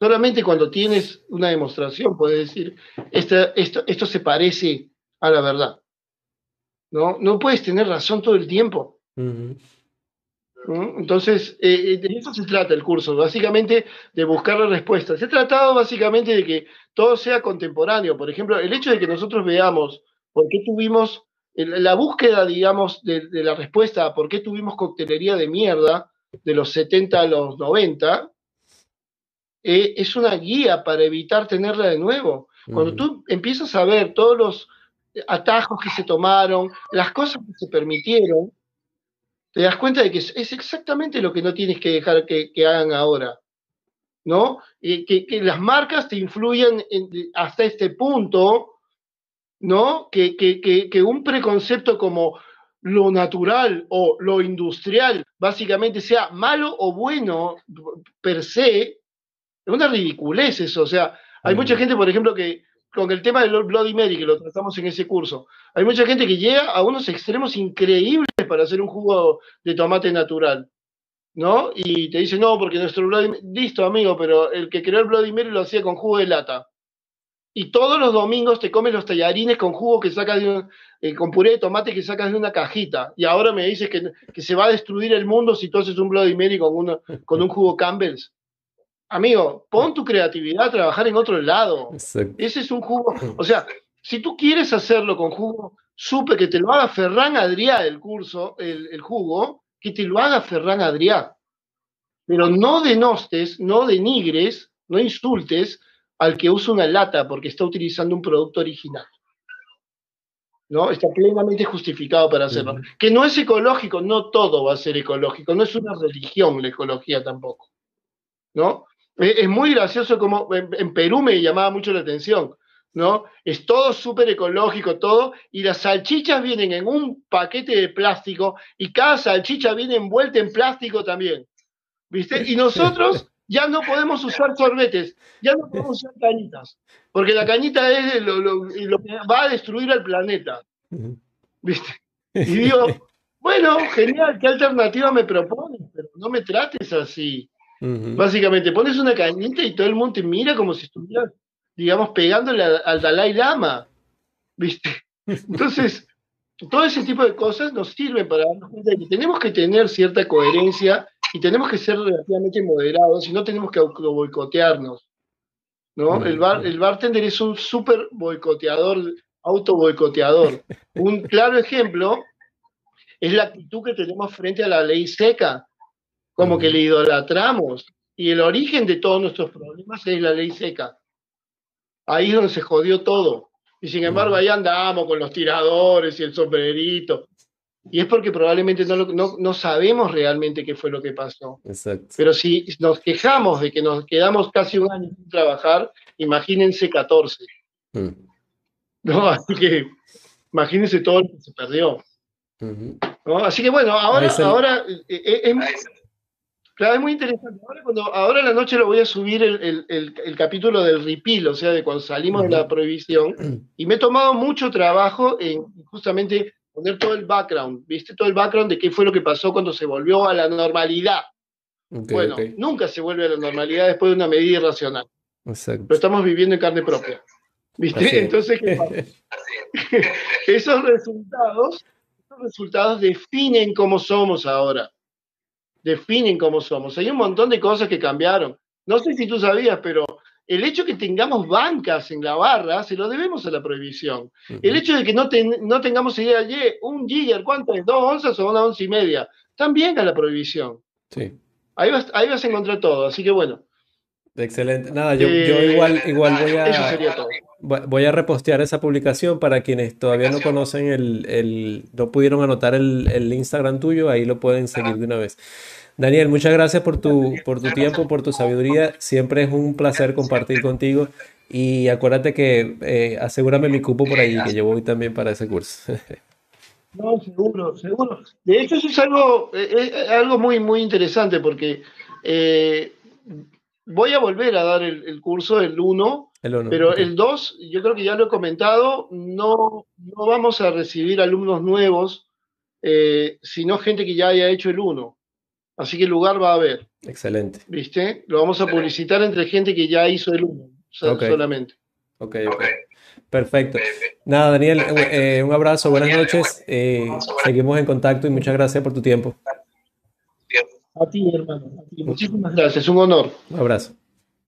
S2: Solamente cuando tienes una demostración puedes decir, esto, esto se parece a la verdad. ¿No? no puedes tener razón todo el tiempo. Entonces, eh, eh, de eso se trata el curso, básicamente de buscar la respuesta. Se ha tratado básicamente de que todo sea contemporáneo. Por ejemplo, el hecho de que nosotros veamos por qué tuvimos la búsqueda, digamos, de, la respuesta a por qué tuvimos coctelería de mierda de los 70 a los 90, eh, es una guía para evitar tenerla de nuevo. Cuando tú empiezas a ver todos los atajos que se tomaron, las cosas que se permitieron, te das cuenta de que es, exactamente lo que no tienes que dejar que, hagan ahora. ¿No? que, las marcas te influyen hasta este punto, ¿no? Que, que un preconcepto como lo natural o lo industrial básicamente sea malo o bueno per se, una ridiculez eso. O sea, hay mucha gente, por ejemplo, que con el tema del Bloody Mary, que lo tratamos en ese curso, hay mucha gente que llega a unos extremos increíbles para hacer un jugo de tomate natural. ¿No? Y te dice, no, porque nuestro Bloody Mary, listo, amigo, pero el que creó el Bloody Mary lo hacía con jugo de lata y todos los domingos te comes los tallarines con jugo que sacas de un, eh, con puré de tomate que sacas de una cajita. Y ahora me dices que, que, se va a destruir el mundo si tú haces un Bloody Mary con un jugo Campbell's. Amigo, pon tu creatividad a trabajar en otro lado. Ese es un jugo. O sea, si tú quieres hacerlo con jugo, supe que te lo haga Ferran Adrià el curso, el, el jugo, que te lo haga Ferran Adrià. Pero no denostes, no denigres, no insultes al que usa una lata porque está utilizando un producto original. ¿no? Está plenamente justificado para hacerlo. Que no es ecológico, no todo va a ser ecológico, no es una religión la ecología tampoco. ¿no? Es, muy gracioso como en, Perú me llamaba mucho la atención. ¿no? Es todo súper ecológico, todo, y las salchichas vienen en un paquete de plástico y cada salchicha viene envuelta en plástico también. ¿Viste? Y nosotros ya no podemos usar sorbetes, ya no podemos usar cañitas, porque la cañita es lo, que va a destruir al planeta. ¿Viste? Y digo, [LAUGHS] bueno, genial, ¿qué alternativa me propones? Pero no me trates así. Básicamente, pones una cañita y todo el mundo te mira como si estuvieras, digamos, pegándole al Dalai Lama. ¿Viste? [LAUGHS] Entonces, todo ese tipo de cosas nos sirven para darnos cuenta de que tenemos que tener cierta coherencia y tenemos que ser relativamente moderados y no tenemos que auto boicotearnos. ¿no? El, bar, el bartender es un súper boicoteador, auto boicoteador. [LAUGHS] Un claro ejemplo es la actitud que tenemos frente a la ley seca, como que le idolatramos. Y el origen de todos nuestros problemas es la ley seca. Ahí es donde se jodió todo. Y sin embargo, ahí andamos con los tiradores y el sombrerito. Y es porque probablemente no, no, no, sabemos realmente qué fue lo que pasó. Exacto. Pero si nos quejamos de que nos quedamos casi un año sin trabajar, imagínense 14. Mm. [LAUGHS] ¿No? Así que imagínense todo lo que se perdió. ¿No? Así que bueno, ahora, ahora eh, eh, es, claro, es, muy interesante. Ahora, cuando, ahora la noche lo voy a subir el, el, el, capítulo del repeal, o sea, de cuando salimos de la prohibición, [CLEARS THROAT] y me he tomado mucho trabajo en justamente poner todo el background, ¿viste? Todo el background de qué fue lo que pasó cuando se volvió a la normalidad. bueno, nunca se vuelve a la normalidad después de una medida irracional. Exacto. Lo estamos viviendo en carne propia. ¿Viste? Entonces, [LAUGHS] [LAUGHS] esos resultados, esos resultados definen cómo somos ahora. Definen cómo somos. Hay un montón de cosas que cambiaron. No sé si tú sabías, pero el hecho de que tengamos bancas en la barra se lo debemos a la prohibición. El hecho de que no, no tengamos idea de un giga, ¿cuánto es? ¿Dos onzas o una once y media? También a la prohibición. Sí. Ahí vas, ahí vas a encontrar todo, así que bueno.
S1: Excelente. Nada, yo, eh, igual, igual voy a. Eso sería todo. Voy a repostear esa publicación para quienes todavía no conocen el, el no pudieron anotar el, el Instagram tuyo, ahí lo pueden seguir de una vez. Daniel, muchas gracias por tu, por tu tiempo, por tu sabiduría. Siempre es un placer compartir contigo. Y acuérdate que eh, asegúrame mi cupo por ahí, que yo voy también para ese curso. [LAUGHS]
S2: No, seguro, seguro. De hecho, eso es algo, eh, eh, algo muy, muy interesante porque voy a volver a dar el, curso, el 1, pero el 2, yo creo que ya lo he comentado, no, no vamos a recibir alumnos nuevos, sino gente que ya haya hecho el 1. Así que el lugar va a haber.
S1: Excelente.
S2: ¿Viste? Lo vamos a publicitar entre gente que ya hizo el uno, solamente.
S1: Ok, ok. Perfecto. Nada, Daniel, eh, un abrazo, buenas noches. Eh, seguimos en contacto y muchas gracias por tu tiempo.
S2: A ti, hermano. Muchísimas gracias, un honor.
S1: Un abrazo.